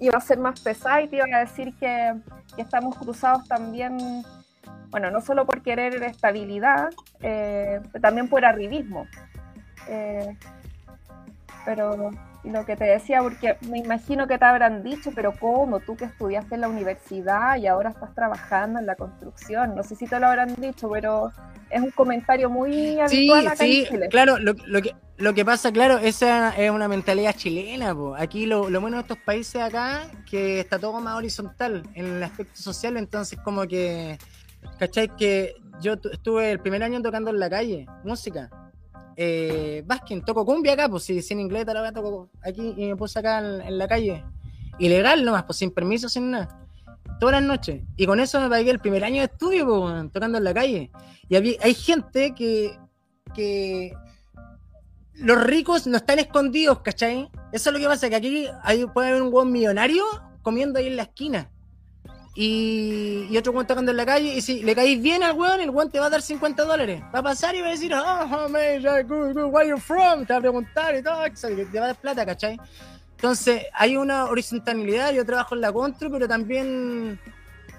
iba a ser más pesada y te iba a decir que, estamos cruzados también, bueno, no solo por querer estabilidad, eh, también por arribismo. Eh, pero lo que te decía, porque me imagino que te habrán dicho, pero ¿cómo? Tú que estudiaste en la universidad y ahora estás trabajando en la construcción, no sé si te lo habrán dicho, pero es un comentario muy Sí, habitual acá sí, en Chile. claro, lo, lo que, lo que pasa, claro, esa es una mentalidad chilena. po. Aquí lo, lo bueno de estos países acá, que está todo más horizontal en el aspecto social, entonces como que, ¿cachai? Que yo tu- estuve el primer año tocando en la calle, música. Eh, Baskin, toco cumbia acá, pues si sin inglés, la toco aquí y me puse acá en, la calle. Ilegal nomás, pues sin permiso, sin nada. Todas las noches. Y con eso me pagué el primer año de estudio, pues, tocando en la calle. Y hay gente que, que los ricos no están escondidos, ¿cachai? Eso es lo que pasa, que aquí hay, puede haber un buen millonario comiendo ahí en la esquina. Y, y otro weón tocando en la calle, y si le caís bien al weón, el weón te va a dar 50 dólares. Va a pasar y va a decir, oh, man, yeah, good, good, where you from? Te va a preguntar y todo, y te va a dar plata, ¿cachai? Entonces, hay una horizontalidad, yo trabajo en la contra, pero también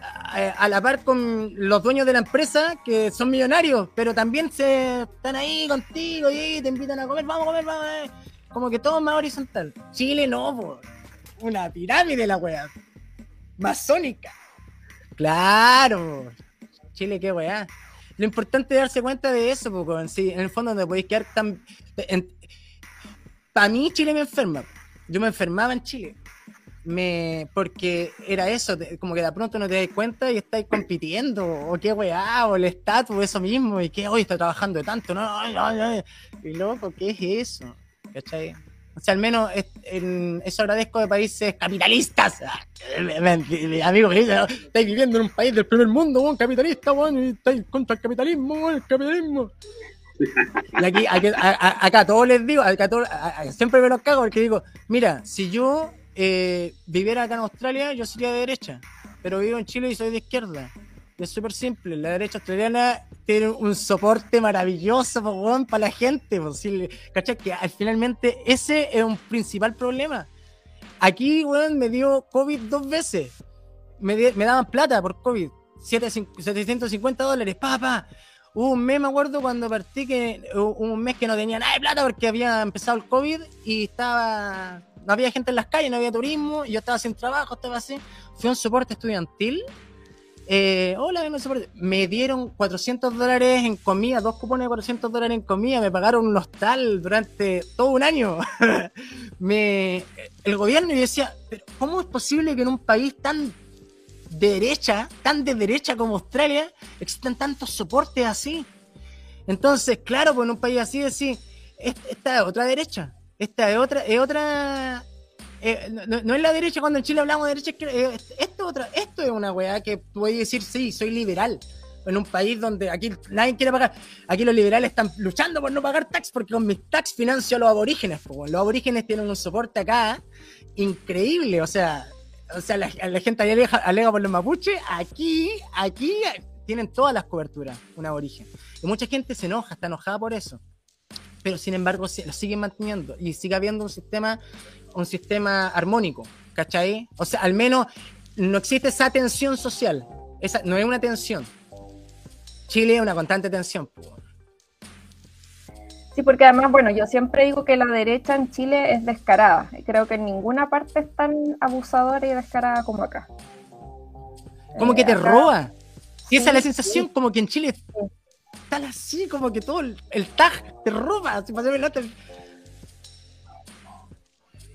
a, a la par con los dueños de la empresa que son millonarios, pero también se están ahí contigo y te invitan a comer, vamos a comer, vamos a comer. Como que todo más horizontal. Chile no, po. una pirámide la weá. Masónica. Claro. Chile, qué weá. Lo importante es darse cuenta de eso, porque en, sí, en el fondo no podéis quedar tan. Para mí, Chile me enferma. Yo me enfermaba en Chile. Me, porque era eso, te- como que de pronto no te das cuenta y estáis compitiendo, o qué weá, o el estatus, eso mismo, y que hoy está trabajando tanto, no, ay, ay. y loco, ¿qué es eso? ¿Cachai? O sea, al menos en- eso agradezco de países capitalistas. Mi- mi- mi amigo me dice, "No, estáis viviendo en un país del primer mundo, weón, capitalista, weón, y estáis contra el capitalismo, weón, el capitalismo. Y aquí, aquí- a, a- acá todos les digo, acá todos- siempre me los cago porque digo, mira, si yo eh, viviera acá en Australia, yo sería de derecha, pero vivo en Chile y soy de izquierda. Es súper simple, la derecha australiana tiene un soporte maravilloso para la gente. si- ¿Cachai? Que al- finalmente ese es un principal problema. Aquí, weón, me dio COVID dos veces. Me, me daban plata por COVID. Siete cin- 750 dólares, pa. Hubo un mes, me acuerdo, cuando partí, que un mes que no tenía nada de plata porque había empezado el COVID y estaba. No había gente en las calles, no había turismo, y yo estaba sin trabajo, estaba así. Fui a un soporte estudiantil. Eh, hola. Me dieron 400 dólares en comida, dos cupones de 400 dólares en comida, me pagaron un hostal durante todo un año. el gobierno, yo decía, pero ¿cómo es posible que en un país tan de derecha, tan de derecha como Australia, existan tantos soportes así. Entonces, claro, pues en un país así decir, "Es- esta es otra derecha, esta es otra, es otra, eh, no, es la derecha cuando en Chile hablamos de derecha, eh, esto, esto es una weá que puede decir, sí, soy liberal. En un país donde aquí nadie quiere pagar, aquí los liberales están luchando por no pagar tax porque con mis tax financio a los aborígenes. los aborígenes tienen un soporte acá increíble, o sea, o sea, la, la gente alega, alega por los mapuches, aquí, aquí tienen todas las coberturas, un aborigen. Y mucha gente se enoja, está enojada por eso. Pero sin embargo, lo siguen manteniendo y sigue habiendo un sistema, un sistema armónico, ¿cachai? O sea, al menos no existe esa tensión social. Esa, no es una tensión. Chile es una constante tensión. Sí, porque además, bueno, yo siempre digo que la derecha en Chile es descarada. Creo que en ninguna parte es tan abusadora y descarada como acá. Como que te acá- roba. Y esa es la sensación, sí. como que en Chile tal así, como que todo el, el tag te roba. Si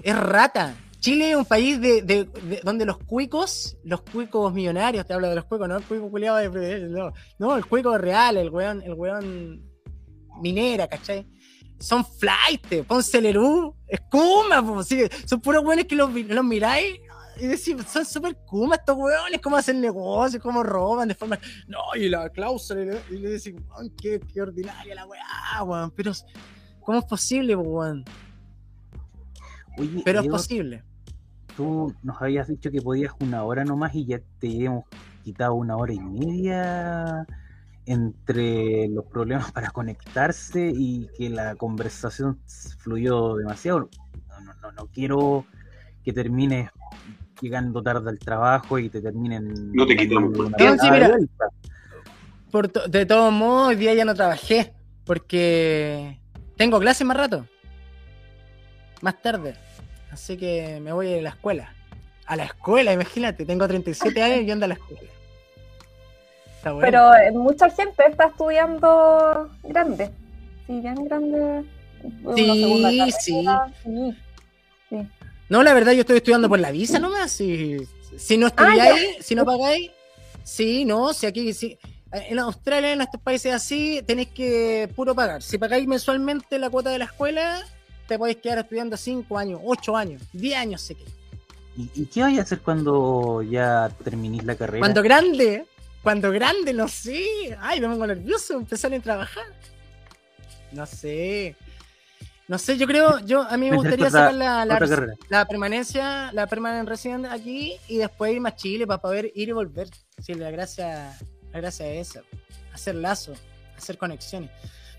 Es rata. Chile es un país de, de- de- donde los cuicos, los cuicos millonarios, te hablo de los cuicos, no el cuico culiado de no, no, el cuico real, el weón, el weón minera, ¿cachai? Son flight, Ponce Lerú, es Kuma, po, sí, son puros weones que los, los miráis y decís, son súper Kuma estos weones, cómo hacen negocios, cómo roban de forma. No, y la cláusula, y le, decís, qué, qué ordinaria la weá, weón, pero ¿cómo es posible, po, weón? Oye, Pero es posible. Tú nos habías dicho que podías una hora nomás y ya te hemos quitado una hora y media entre los problemas para conectarse y que la conversación fluyó demasiado. No, no, no, no quiero que termines llegando tarde al trabajo y te terminen... No te quitamos. Sí, mira. Por to- de todos modos, hoy día ya no trabajé porque tengo clases más rato. Más tarde. Así que me voy a la escuela. A la escuela, imagínate. Tengo 37 años y ando a la escuela. Está bueno. Pero eh, mucha gente está estudiando grande. Sí, bien grande. Sí, sí. sí. No, la verdad, yo estoy estudiando por la visa nomás. Si, si no Ah, estudiáis, si no pagáis, sí, no, si aquí, sí. En Australia, en estos países así, tenéis que puro pagar. Si pagáis mensualmente la cuota de la escuela, te podéis quedar estudiando 5 años, 8 años, 10 años, sé que. ¿Y, y qué vais a hacer cuando ya terminís la carrera? Cuando grande, cuando grande, no sé. Ay, me pongo nervioso, empezar a trabajar. No sé. No sé, yo creo, yo a mí me gustaría sacar la, la, la permanencia, la permanent resident aquí y después irme a Chile para poder ir y volver. Sí, la gracia, la gracia es esa. Hacer lazo, hacer conexiones.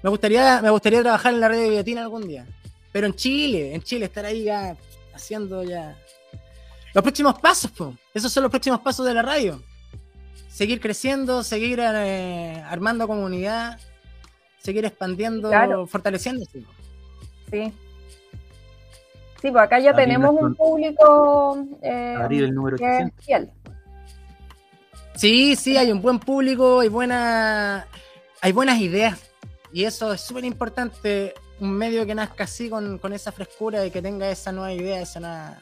Me gustaría, me gustaría trabajar en la red de Guillotina algún día. Pero en Chile, en Chile, estar ahí ya haciendo ya. Los próximos pasos, po. Esos son los próximos pasos de la radio. seguir creciendo, seguir eh, armando comunidad, seguir expandiendo, Claro. fortaleciéndose. Sí. Sí, pues acá ya Abrir tenemos un público eh, Abrir el número que es 800. fiel. Sí, sí, hay un buen público, hay buena, hay buenas ideas. Y eso es súper importante, un medio que nazca así con, con esa frescura y que tenga esa nueva idea, esa nueva...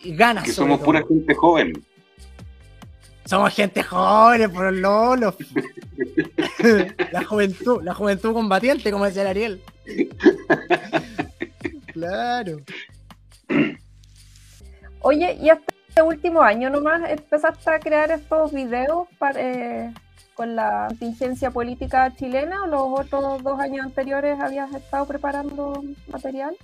y ganas. Que somos todo. pura gente joven. Somos gente joven, por lolos. la juventud, la juventud combatiente, como decía el Ariel. Claro. Oye, y este último año nomás empezaste a crear estos videos para, eh, con la contingencia política chilena o los otros dos años anteriores habías estado preparando material?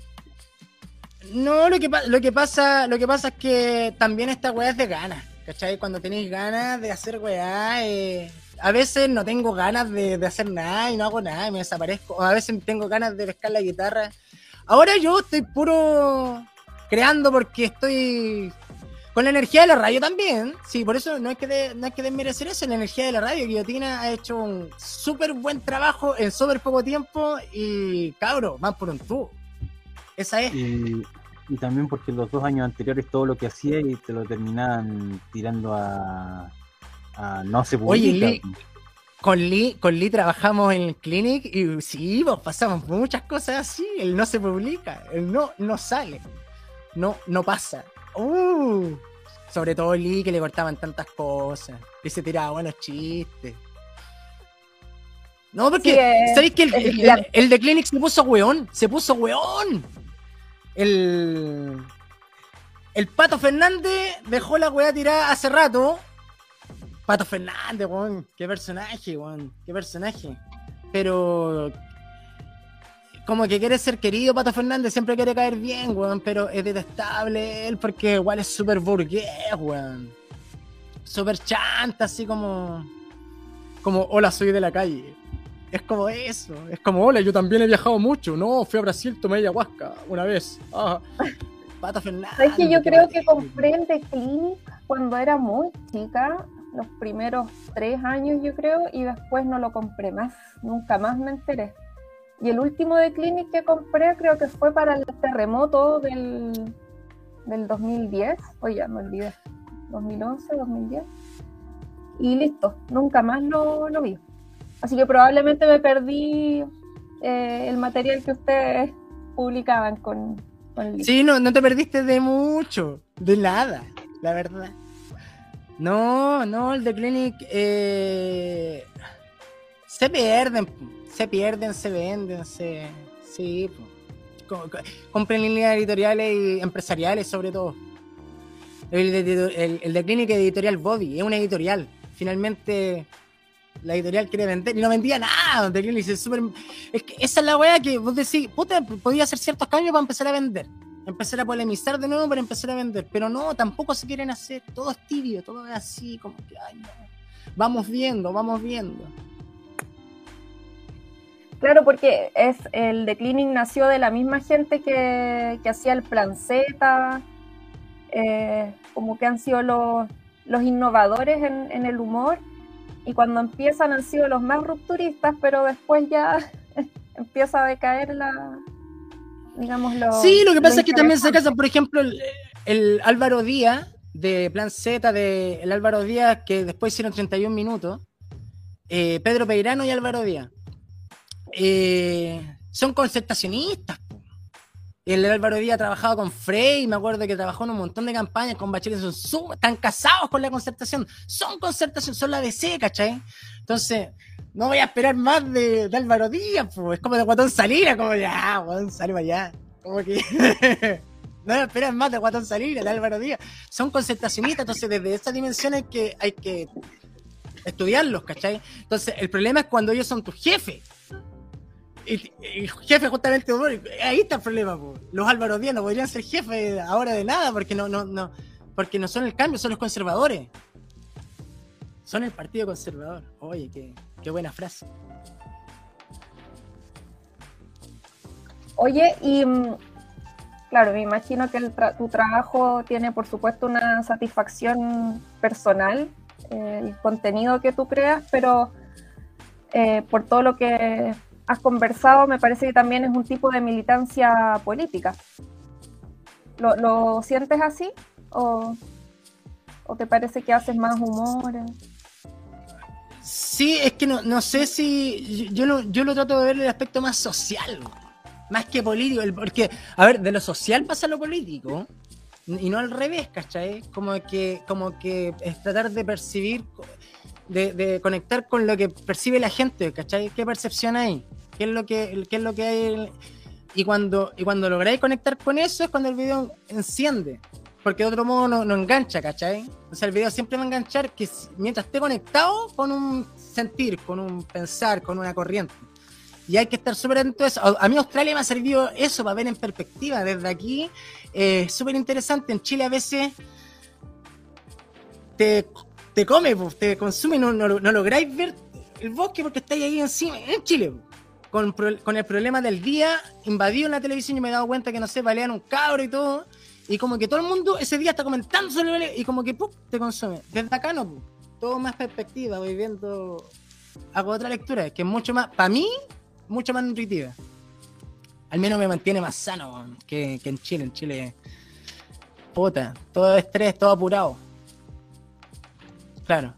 No, lo que, lo que pasa, lo que pasa es que también esta weá es de ganas, ¿cachai? Cuando tenéis ganas de hacer weá, eh, a veces no tengo ganas de, de hacer nada y no hago nada y me desaparezco. O a veces tengo ganas de pescar la guitarra. Ahora yo estoy puro creando porque estoy con la energía de la radio también. Sí, por eso no hay que, de- no hay que desmerecer eso. La energía de la radio, Guillotina ha hecho un súper buen trabajo en súper poco tiempo y cabro, más por un tubo. Esa es. Y, y también porque los dos años anteriores todo lo que hacía y te lo terminaban tirando a, a no se Oye, publica. Lee, con Lee, con Lee trabajamos en el clinic y sí, pues pasamos muchas cosas así. El no se publica, el no, no sale, no, no pasa. Uh, sobre todo Lee que le cortaban tantas cosas y se tiraba buenos chistes. No, porque Sí, eh, ¿sabéis que el, de Clinic se puso weón? Se puso weón. El. El Pato Fernández dejó la weá tirada hace rato. Pato Fernández, weón. Qué personaje, weón. Qué personaje. Pero. Como que quiere ser querido, Pato Fernández. Siempre quiere caer bien, weón. Pero es detestable él porque igual es súper burgués, weón. Súper chanta, así como. Como, hola, soy de la calle. Es como eso. Es como, hola, yo también he viajado mucho. No, fui a Brasil, tomé ayahuasca una vez. Ah. Pato Fernández. ¿Sabes que yo creo que patético. compré el de Clinic cuando era muy chica, los primeros tres años yo creo, y después no lo compré más, nunca más me enteré. Y el último de Clinic que compré creo que fue para el terremoto del, del 2010, oye, ya me olvidé, 2011, 2010. Y listo, nunca más lo, lo vi. Así que probablemente me perdí eh, el material que ustedes publicaban con, con. Sí, no, no te perdiste de mucho, de nada, la verdad. No, no, el de Clinic eh, se pierden, se pierden, se venden, se, sí, co- compren líneas editoriales y empresariales sobre todo. El el, el de Clinic Editorial Body es una editorial. Finalmente la editorial quiere vender y no vendía nada. The Clinic es súper es que esa es la weá que vos decís, puta, podía hacer ciertos cambios para empezar a vender. Empezar a polemizar de nuevo para empezar a vender. Pero no, tampoco se quieren hacer. Todo es tibio, todo es así, como que, ay, no. Vamos viendo, vamos viendo. Claro, porque es el de Clinic nació de la misma gente que, que hacía el plan Z, eh, como que han sido los, los innovadores en, en el humor, y cuando empiezan han sido los más rupturistas, pero después ya empieza a decaer la, digamos, lo Sí, lo que pasa es que también se casan, por ejemplo, el, el Álvaro Díaz, de Plan Z, de el Álvaro Díaz, que después hicieron 31 minutos, eh, Pedro Peirano y Álvaro Díaz, eh, son concertacionistas. po. El Álvaro Díaz ha trabajado con Frey, me acuerdo que trabajó en un montón de campañas con Bachelet, son su- están casados con la concertación, son concertación, son la DC, ¿cachai? Entonces, no voy a esperar más de, Álvaro Díaz, es como de Guatón Salina, como ya, Guatón salió allá, como que no esperar más de Guatón Salina, de Álvaro Díaz, son concertacionistas, entonces desde esa dimensión hay que, hay que estudiarlos, ¿cachai? Entonces, el problema es cuando ellos son tus jefes. Y, y jefe justamente ahí está el problema, los Álvaro Díaz no podrían ser jefes ahora de nada porque no, no, no, porque no son el cambio, son los conservadores. Son el partido conservador. Oye, qué, qué buena frase. Oye, y mm, claro, me imagino que el tra- tu trabajo tiene, por supuesto, una satisfacción personal eh, el contenido que tú creas, pero eh, por todo lo que has conversado, me parece que también es un tipo de militancia política. ¿Lo, sientes así? ¿O, ¿O te parece que haces más humor? Sí, es que no, no sé si. Yo, lo, yo lo trato de ver el aspecto más social, más que político. Porque, a ver, de lo social pasa lo político. Y no al revés, ¿cachai? Como que, como que es tratar de percibir, de, conectar con lo que percibe la gente, ¿cachai? ¿Qué percepción hay? ¿Qué es lo que, qué es lo que hay? Y cuando, y cuando lográis conectar con eso es cuando el video enciende. Porque de otro modo no, no engancha, ¿cachai? O sea, el video siempre va a enganchar que mientras esté conectado con un sentir, con un pensar, con una corriente. Y hay que estar súper atento a mí Australia me ha servido eso para ver en perspectiva. Desde aquí, eh, súper interesante. En Chile a veces te, te come, pues, te consume, no, no, no lográis ver el bosque porque estáis ahí encima, en Chile. pues. Con, con el problema del día invadido en la televisión, yo me he dado cuenta que, no sé, balean un cabro y todo. Y como que todo el mundo ese día está comentando sobre y como que ¡pum! te consume. Desde acá no, pues. todo más perspectiva, voy viendo, hago otra lectura, que es mucho más, para mí, mucho más nutritiva. Al menos me mantiene más sano que, que en Chile. En Chile, puta, todo estrés, todo apurado. Claro.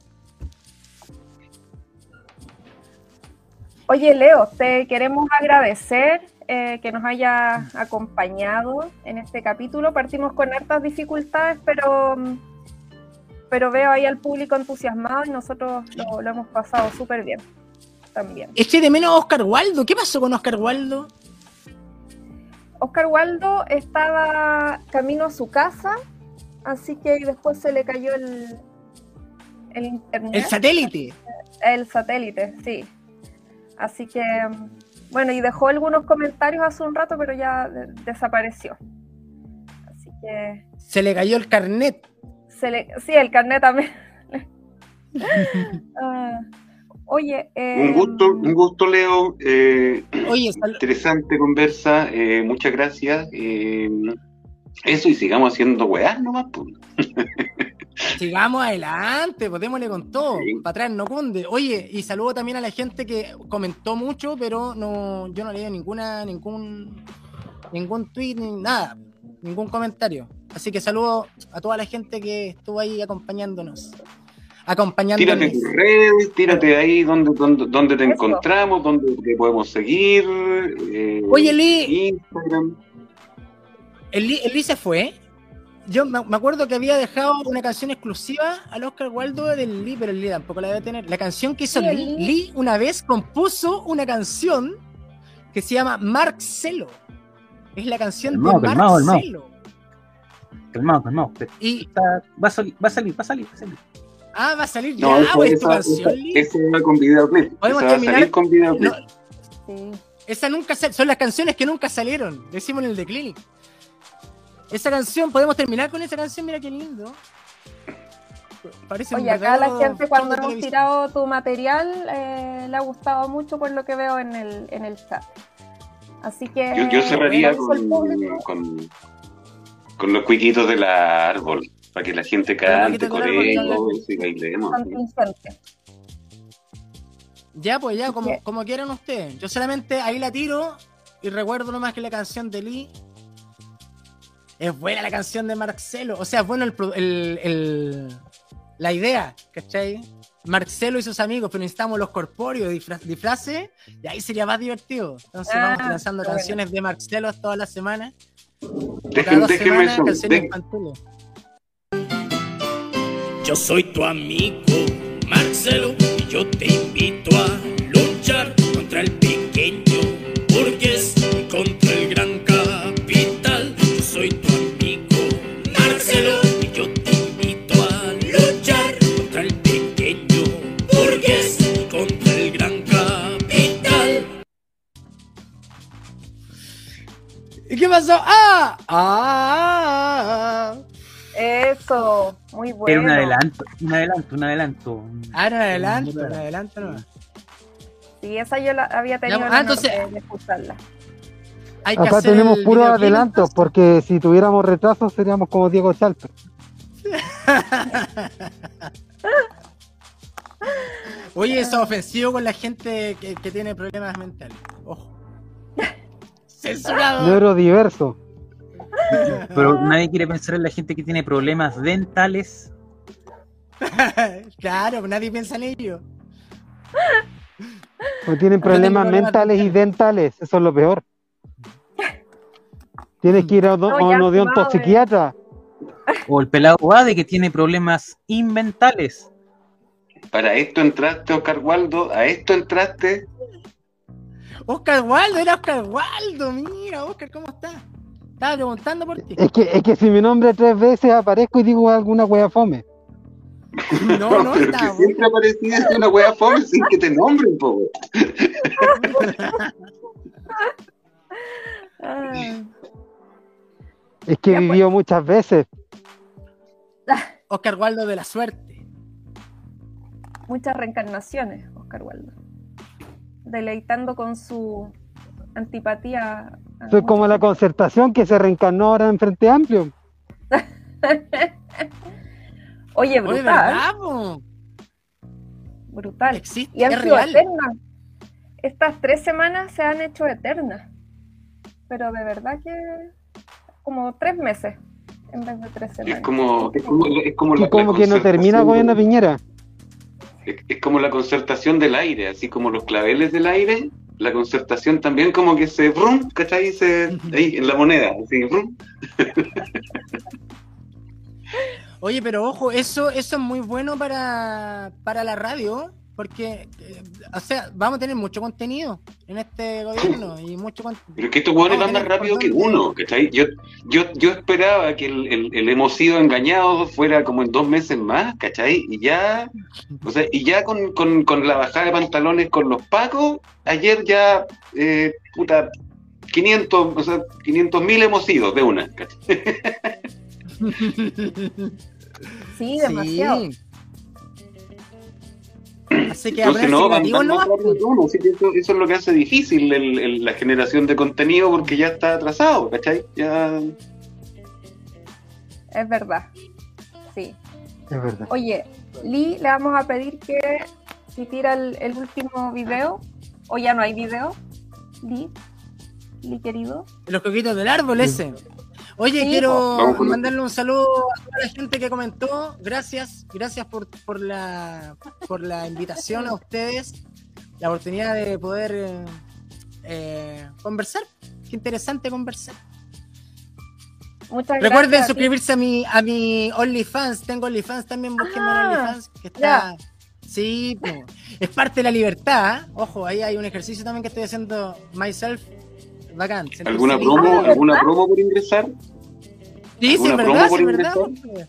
Oye, Leo, te queremos agradecer eh, que nos haya acompañado en este capítulo. Partimos con hartas dificultades, pero, pero veo ahí al público entusiasmado y nosotros lo, lo hemos pasado súper bien también. Eché de menos a Oscar Waldo. ¿Qué pasó con Oscar Waldo? Oscar Waldo estaba camino a su casa, así que después se le cayó el, el internet. El satélite. El satélite, sí. Así que, bueno, y dejó algunos comentarios hace un rato, pero ya de- desapareció. Así que, Se le cayó el carnet. se le, sí, el carnet también. Ah, oye, eh, Un gusto, un gusto, Leo. Eh, Oye, sal- interesante conversa. eh, muchas gracias. eh, eso y sigamos haciendo weá nomás. pues. sigamos adelante, pues démosle con todo. Sí. Para atrás no cunde. Oye, y saludo también a la gente que comentó mucho, pero no, yo no leí ninguna, ningún, ningún tweet, ni nada, ningún comentario. Así que saludo a toda la gente que estuvo ahí acompañándonos. Acompañándonos. Tírate tus redes, tírate ahí donde, donde, donde te Eso. encontramos, donde te podemos seguir. eh, Oye, Lee. Instagram. El, Lee- el Lee se fue. Yo me acuerdo que había dejado una canción exclusiva al Oscar Waldo del Lee, pero el Lee tampoco la debe tener. La canción que hizo Sí, Lee, Lee. Lee una vez compuso una canción que se llama Marcelo. Es la canción Calmado, de calmado, calmado. Marcelo. Calmado, calmado. Y, Está- va, a salir, va a salir, va a salir, va a salir. ah, va a salir No, ya, esa, pues, tu esa, canción, esa- Lee. esa va con videoclip. Esa Podemos va a terminar- salir con videoclip. No, sí. esa nunca sal- son las canciones que nunca salieron. Decimos en el de Clinic. Esa canción, podemos terminar con esa canción, mira qué lindo. Parece Oye, acá la gente cuando hemos tirado tu material eh, le ha gustado mucho por lo que veo en el, en el chat. Así que Yo, yo cerraría con, con, con los cuiquitos del árbol, para que la gente cante, coree, y bailemos. Ya, pues ya, como, como quieran ustedes. Yo solamente ahí la tiro y recuerdo nomás que la canción de Lee es buena la canción de Marcelo. O sea, es bueno el, pro- el- el- la idea, ¿cachai? Marcelo y sus amigos, pero necesitamos los corpóreos, disfra- disfraces, y ahí sería más divertido. Entonces Ah, vamos lanzando qué bueno. canciones de Marcelo todas las semanas. Déjenme semanas, eso, canciones de- infantiles. Yo soy tu amigo Marcelo y yo te invito a luchar contra el qué pasó? ¡Ah! ¡Ah! Eso, muy bueno. Era un adelanto, un adelanto, un adelanto. Ah, no, adelante, no, adelante, no. Sí, esa yo la había tenido ah, entonces- de, de escucharla. Hay que Acá hacer tenemos puros adelantos, entonces. porque si tuviéramos retrasos seríamos como Diego Chalper. Oye, eso es ofensivo con la gente que, que tiene problemas mentales. Ojo. Censurado. Neurodiverso. Pero nadie quiere pensar en la gente que tiene problemas dentales. claro, nadie piensa en ello. O tienen problemas mentales y dentales, eso es lo peor. Tienes que ir a, do- No, a ya, un odontopsiquiatra. O el pelado Guade que tiene problemas inventales. Para esto entraste, Oscar Waldo, a esto entraste. Oscar Waldo, era Oscar Waldo, mira, Oscar, ¿cómo está? Estaba preguntando por ti. Es que, es que si mi nombre tres veces aparezco y digo alguna wea fome. No, no, pero está que siempre aparecías una wea fome sin que te nombren, po. Ah, Es que Ya, pues. vivió muchas veces. Oscar Waldo de la suerte. muchas reencarnaciones, Oscar Waldo. Deleitando con su antipatía. Soy como la concertación que se reencarnó ahora en Frente Amplio. Oye, Oye, brutal. ¿verdad, po? brutal. Existe, Y han es sido real. eternas. Estas tres semanas se han hecho eternas. Pero de verdad que como tres meses en vez de tres semanas. Es como, es como, es como Y la, como la que no termina gobierno Piñera. Es, es como la concertación del aire, así como los claveles del aire, la concertación también como que se brum, ¿cachai? Se, ahí en la moneda, así, brum. Oye, pero ojo, eso, eso es muy bueno para, para la radio, porque, eh, o sea, vamos a tener mucho contenido en este gobierno y mucho contenido. Pero es que estos hueones van más rápido que uno, ¿cachai? Yo, yo, yo esperaba que el, el, el hemos sido engañados fuera como en dos meses más, ¿cachai? Y ya, o sea, y ya con, con, con la bajada de pantalones con los pacos, ayer ya, eh, puta, 500, o sea, 500 mil hemos sido de una, ¿cachai? Sí, demasiado. Sí. Así que Entonces no, van, van no uno, así que eso, eso es lo que hace difícil el- el- la generación de contenido porque ya está atrasado, ¿cachai? Ya... Es verdad. Sí. Es verdad. Oye, Lee, le vamos a pedir que si tira el, el último video, o ya no hay video. Lee, Lee querido. Los coquitos del árbol ese. Oye, Sí, quiero Vamos mandarle un saludo a toda la gente que comentó. Gracias, gracias por, por la por la invitación a ustedes, la oportunidad de poder eh, eh, conversar. Qué interesante conversar. Muchas Recuerden gracias suscribirse a mi a mi OnlyFans. Tengo OnlyFans también, búsquenme en Ah, OnlyFans, que está. Sí, es parte de la libertad. ¿eh? Ojo, ahí hay un ejercicio también que estoy haciendo myself. Bacán. ¿Alguna promo, alguna promo por ingresar? Sí, sí, ¿Alguna es promo verdad, por sí, verdad. ingresar?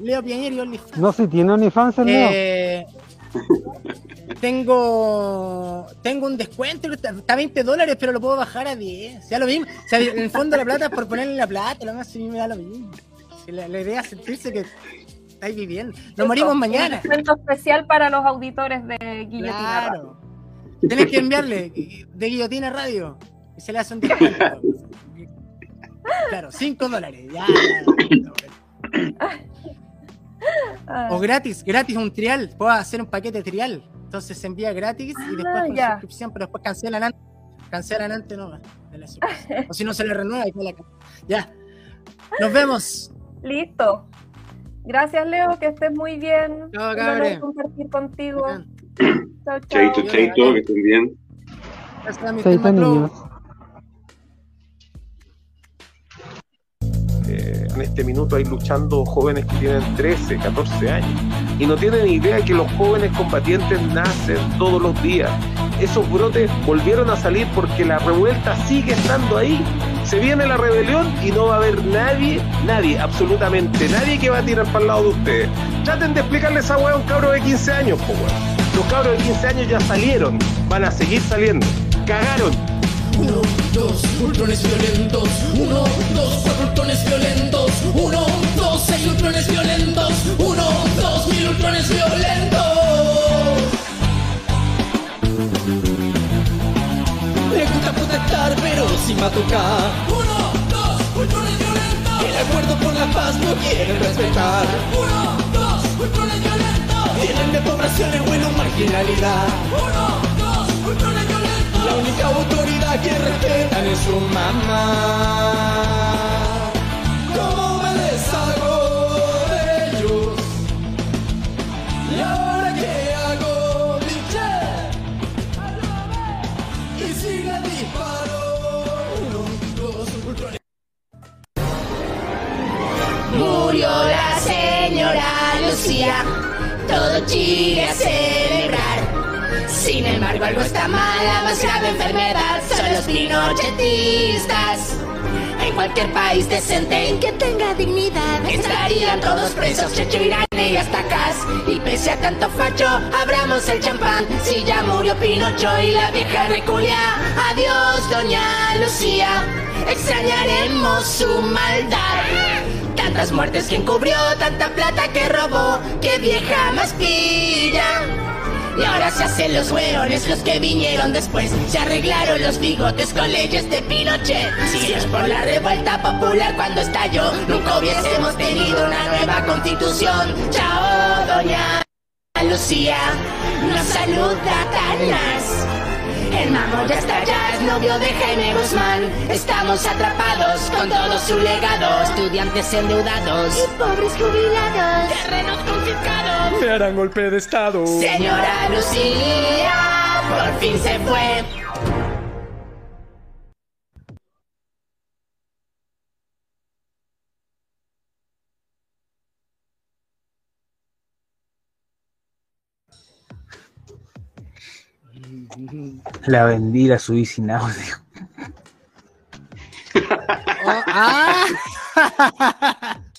Leo Piñero y OnlyFans. No, si tiene OnlyFans el Leo. Eh, tengo tengo un descuento, está está a 20 dólares, pero lo puedo bajar a 10. Ya lo mismo. O sea, en el fondo la plata es por ponerle la plata, lo más a mí me da lo mismo. La, la idea es sentirse que estáis viviendo. Nos morimos Un mañana. descuento especial para los auditores de Guillotina. Radio. Claro. Tienes que enviarle de Guillotina Radio y se le hace un descuento. Claro, 5 dólares. Ya, Ah, O gratis, gratis un trial. Puedo hacer un paquete trial. Entonces se envía gratis y después Ah, con ya. suscripción, pero después cancelan antes. Cancelan antes no de la suscripción. O si no se le renueva y la Ya. Nos vemos. Listo. Gracias, Leo, que estés muy bien. Chao, honor compartir contigo. Chao, chao. Chaito, chaito, que estén bien. Gracias a mi en este minuto hay luchando jóvenes que tienen 13, 14 años y no tienen idea que los jóvenes combatientes nacen todos los días. Esos brotes volvieron a salir porque la revuelta sigue estando ahí. Se viene la rebelión y no va a haber nadie, nadie, absolutamente nadie que va a tirar para el lado de ustedes. Traten de explicarle esa weá a un cabro de 15 años, po. Los cabros de 15 años ya salieron, van a seguir saliendo. Cagaron, Uno, dos, ultrones violentos. Uno, dos, cuatro ultrones violentos. Uno, dos, seis ultrones violentos. Uno, dos, mil ultrones violentos. Me gusta protestar, pero sin tocar. Uno, dos, ultrones violentos. El acuerdo por la paz no quieren respetar. Uno, dos, ultrones violentos. Vienen de poblaciones bueno marginalidad. Uno, dos, violentos. La única autoridad que respetan es su mamá. ¿Cómo me deshago de ellos? ¿Y ahora qué hago, Michelle? Y sigue el disparo. Murió la señora Lucía, todo Chile celebrar. Sin embargo, algo está mal, la más grave enfermedad son los pinochetistas. En cualquier país decente en que tenga dignidad estarían todos presos, Checho, Irán y hasta Cas. Y pese a tanto facho, abramos el champán. Si ya murió Pinocho y la vieja reculia, adiós, doña Lucía. Extrañaremos su maldad. Tantas muertes que encubrió, tanta plata que robó, que vieja más pilla. Y ahora se hacen los hueones los que vinieron después. Se arreglaron los bigotes con leyes de Pinochet. Si es por la revuelta popular cuando estalló, nunca hubiésemos tenido una nueva constitución. Chao, doña Lucía, nos saluda Tanas. El mamo ya está ya, es novio de Jaime Guzmán. Estamos atrapados con todo su legado. Estudiantes endeudados y pobres jubilados. Terrenos confiscados. Me harán golpe de estado. Señora Lucía, por fin se fue. La vendí, la subí sin audio. Oh, ah.